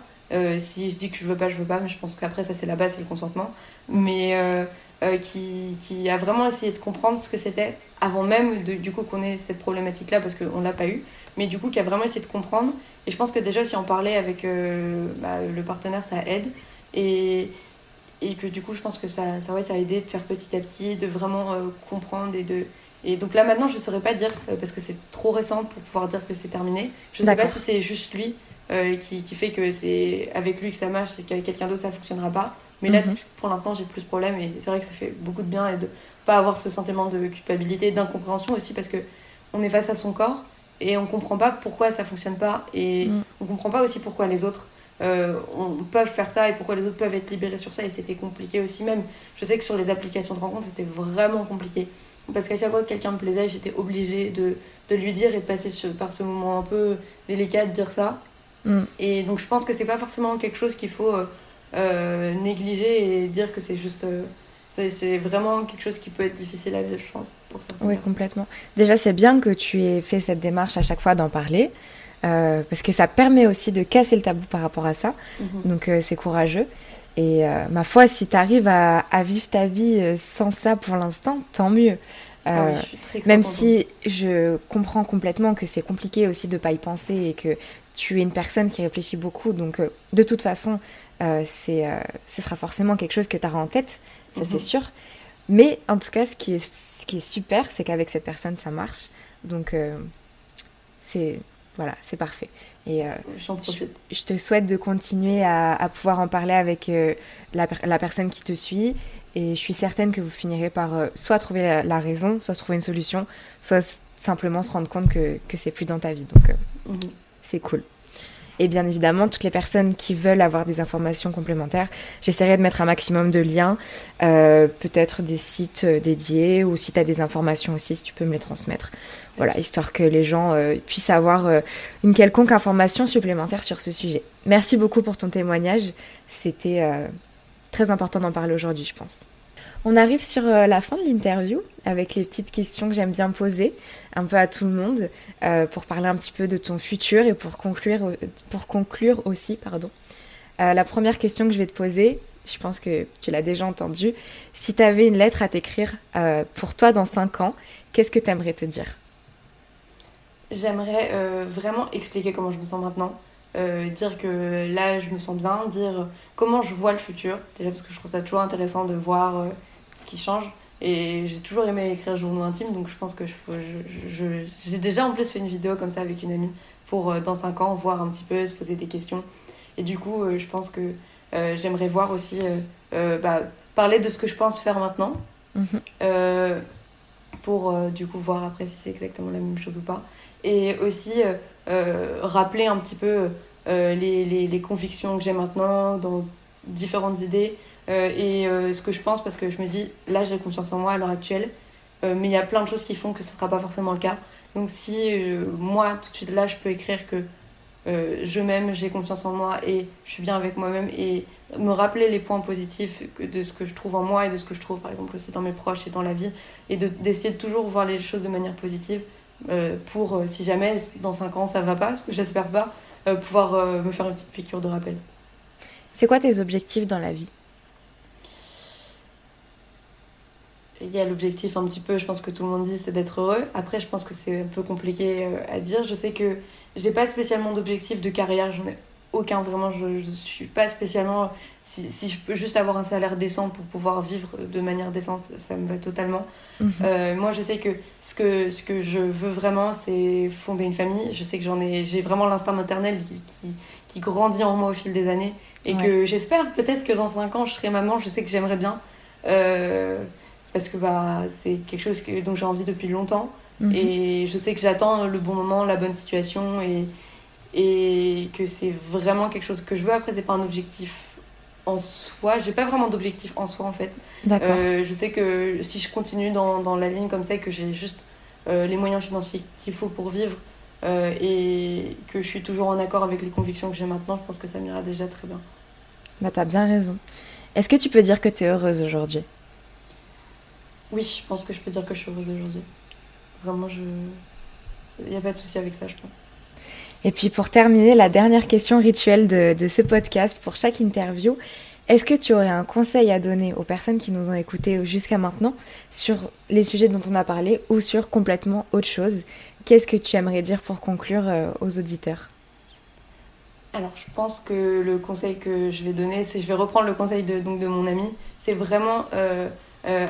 si je dis que je veux pas, je veux pas, mais je pense qu'après, ça c'est la base, c'est le consentement. Mais qui, qui, a vraiment essayé de comprendre ce que c'était avant même de, du coup qu'on ait cette problématique là parce qu'on l'a pas eu mais du coup qui a vraiment essayé de comprendre. Et je pense que déjà si on parlait avec euh, bah, le partenaire, ça aide. Et, et que du coup je pense que ça, ça, ouais, ça a aidé de faire petit à petit, de vraiment euh, comprendre et de... Et donc là maintenant je ne saurais pas dire, euh, parce que c'est trop récent pour pouvoir dire que c'est terminé. Je ne sais pas si c'est juste lui qui, qui, fait que c'est avec lui que ça marche et qu'avec quelqu'un d'autre ça fonctionnera pas. Mais là, mhm. pour l'instant, j'ai plus de problèmes et c'est vrai que ça fait beaucoup de bien et de pas avoir ce sentiment de culpabilité, d'incompréhension aussi parce que on est face à son corps et on comprend pas pourquoi ça fonctionne pas et mm. on comprend pas aussi pourquoi les autres euh, on, peuvent faire ça et pourquoi les autres peuvent être libérés sur ça et c'était compliqué aussi même je sais que sur les applications de rencontre c'était vraiment compliqué parce qu'à chaque fois que quelqu'un me plaisait j'étais obligée de, de, lui dire et de passer par ce moment un peu délicat de dire ça mm. et donc je pense que c'est pas forcément quelque chose qu'il faut euh, euh, négliger et dire que c'est juste c'est vraiment quelque chose qui peut être difficile à vivre, je pense, pour certains. Oui, complètement. Déjà, c'est bien que tu aies fait cette démarche à chaque fois d'en parler, euh, parce que ça permet aussi de casser le tabou par rapport à ça. Mhm. Donc, euh, c'est courageux. Et euh, ma foi, si tu arrives à, vivre ta vie sans ça pour l'instant, tant mieux. Ah même si je comprends complètement que c'est compliqué aussi de pas y penser et que tu es une personne qui réfléchit beaucoup, donc de toute façon, c'est, ce sera forcément quelque chose que tu auras en tête ça c'est mhm. sûr. Mais en tout cas, ce qui est, ce qui est super, c'est qu'avec cette personne, ça marche. Donc, euh, c'est voilà, c'est parfait. Et euh, Je, te souhaite de continuer à, à pouvoir en parler avec euh, la, la, personne qui te suit. Et je suis certaine que vous finirez par soit trouver la, raison, soit trouver une solution, soit simplement se rendre compte que, que c'est plus dans ta vie. Donc, mhm. c'est cool. Et bien évidemment, toutes les personnes qui veulent avoir des informations complémentaires, j'essaierai de mettre un maximum de liens, euh, peut-être des sites euh, dédiés ou si tu as des informations aussi, si tu peux me les transmettre. Voilà, histoire que les gens euh, puissent avoir une quelconque information supplémentaire sur ce sujet. Merci beaucoup pour ton témoignage. C'était très important d'en parler aujourd'hui, je pense. On arrive sur euh, la fin de l'interview avec les petites questions que j'aime bien poser un peu à tout le monde euh, pour parler un petit peu de ton futur et pour conclure, euh, pour conclure aussi. Pardon. la première question que je vais te poser, je pense que tu l'as déjà entendue, si tu avais une lettre à t'écrire pour toi dans 5 ans, qu'est-ce que tu aimerais te dire? J'aimerais vraiment expliquer comment je me sens maintenant. dire que là je me sens bien, dire comment je vois le futur, déjà parce que je trouve ça toujours intéressant de voir qui change. Et j'ai toujours aimé écrire journaux intimes, donc je pense que je, je, j'ai déjà en plus fait une vidéo comme ça avec une amie pour euh, dans 5 ans voir un petit peu, se poser des questions. Et du coup, euh, je pense que euh, j'aimerais voir aussi, bah, parler de ce que je pense faire maintenant, mhm. pour du coup voir après si c'est exactement la même chose ou pas. Et aussi rappeler un petit peu les, les, les convictions que j'ai maintenant dans différentes idées et euh, ce que je pense, parce que je me dis, là j'ai confiance en moi à l'heure actuelle, euh, mais il y a plein de choses qui font que ce ne sera pas forcément le cas. Donc si moi, tout de suite là, je peux écrire que je m'aime, j'ai confiance en moi et je suis bien avec moi-même et me rappeler les points positifs de ce que je trouve en moi et de ce que je trouve par exemple aussi dans mes proches et dans la vie et d'essayer de, toujours voir les choses de manière positive pour si jamais dans 5 ans ça va pas, ce que j'espère pas, pouvoir me faire une petite piqûre de rappel. C'est quoi tes objectifs dans la vie? Il y a l'objectif un petit peu, je pense que tout le monde dit, c'est d'être heureux. Après, je pense que c'est un peu compliqué euh, à dire. Je sais que j'ai pas spécialement d'objectif de carrière, j'en ai aucun vraiment. Je, je suis pas spécialement. Si, si, je peux juste avoir un salaire décent pour pouvoir vivre de manière décente, ça me va totalement. Mhm. Euh, moi, je sais que ce, que ce que je veux vraiment, c'est fonder une famille. Je sais que j'en ai. J'ai vraiment l'instinct maternel qui, qui, grandit en moi au fil des années. Et que j'espère peut-être que dans 5 ans, je serai maman. Je sais que j'aimerais bien. Euh, parce que bah, c'est quelque chose que, dont j'ai envie depuis longtemps. Mhm. Et je sais que j'attends le bon moment, la bonne situation et, et que c'est vraiment quelque chose que je veux. Après, c'est pas un objectif en soi. J'ai pas vraiment d'objectif en soi en fait. Euh, je sais que si je continue dans, dans la ligne comme ça et que j'ai juste euh, les moyens financiers qu'il faut pour vivre euh, et que je suis toujours en accord avec les convictions que j'ai maintenant, je pense que ça m'ira déjà très bien. Bah, t'as bien raison. Est-ce que tu peux dire que tu es heureuse aujourd'hui? Oui, je pense que je peux dire que je suis heureuse aujourd'hui. Vraiment, je... il n'y a pas de souci avec ça, je pense. Et puis pour terminer, la dernière question rituelle de, de ce podcast pour chaque interview, est-ce que tu aurais un conseil à donner aux personnes qui nous ont écoutés jusqu'à maintenant sur les sujets dont on a parlé ou sur complètement autre chose? Qu'est-ce que tu aimerais dire pour conclure euh, aux auditeurs? Alors, je pense que le conseil que je vais donner, c'est, je vais reprendre le conseil de, donc, de mon ami, c'est vraiment euh, euh,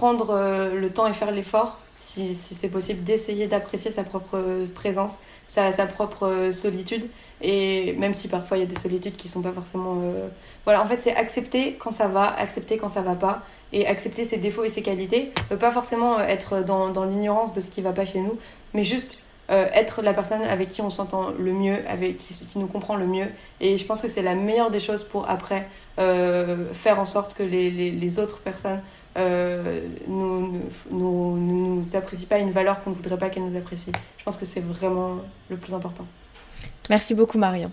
prendre euh, le temps et faire l'effort, si, c'est possible, d'essayer d'apprécier sa propre présence, sa, propre euh, solitude. Et même si parfois il y a des solitudes qui sont pas forcément. Euh, voilà, en fait, c'est accepter quand ça va, accepter quand ça va pas, et accepter ses défauts et ses qualités. pas forcément être dans, l'ignorance de ce qui va pas chez nous, mais juste être la personne avec qui on s'entend le mieux, avec qui, nous comprend le mieux. Et je pense que c'est la meilleure des choses pour après faire en sorte que les autres personnes euh, nous, nous, nous, nous apprécie pas une valeur qu'on ne voudrait pas qu'elle nous apprécie. Je pense que c'est vraiment le plus important. Merci beaucoup Marion.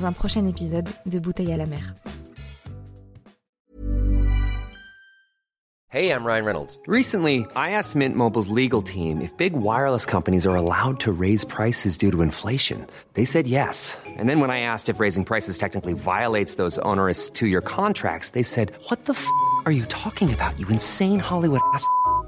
un prochain épisode de Bouteille à la mer. Hey, I'm Ryan Reynolds. Recently, I asked Mint Mobile's legal team if big wireless companies are allowed to raise prices due to inflation. They said yes. And then when I asked if raising prices technically violates those onerous two year contracts, they said, What the f are you talking about, you insane Hollywood ass?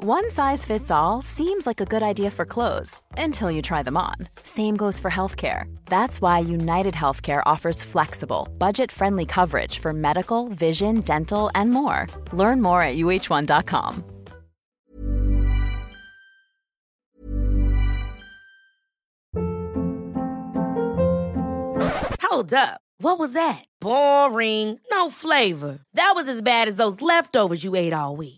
One size fits all seems like a good idea for clothes until you try them on. Same goes for healthcare. That's why United Healthcare offers flexible, budget friendly coverage for medical, vision, dental, and more. Learn more at uh1.com. Hold up. What was that? Boring. No flavor. That was as bad as those leftovers you ate all week.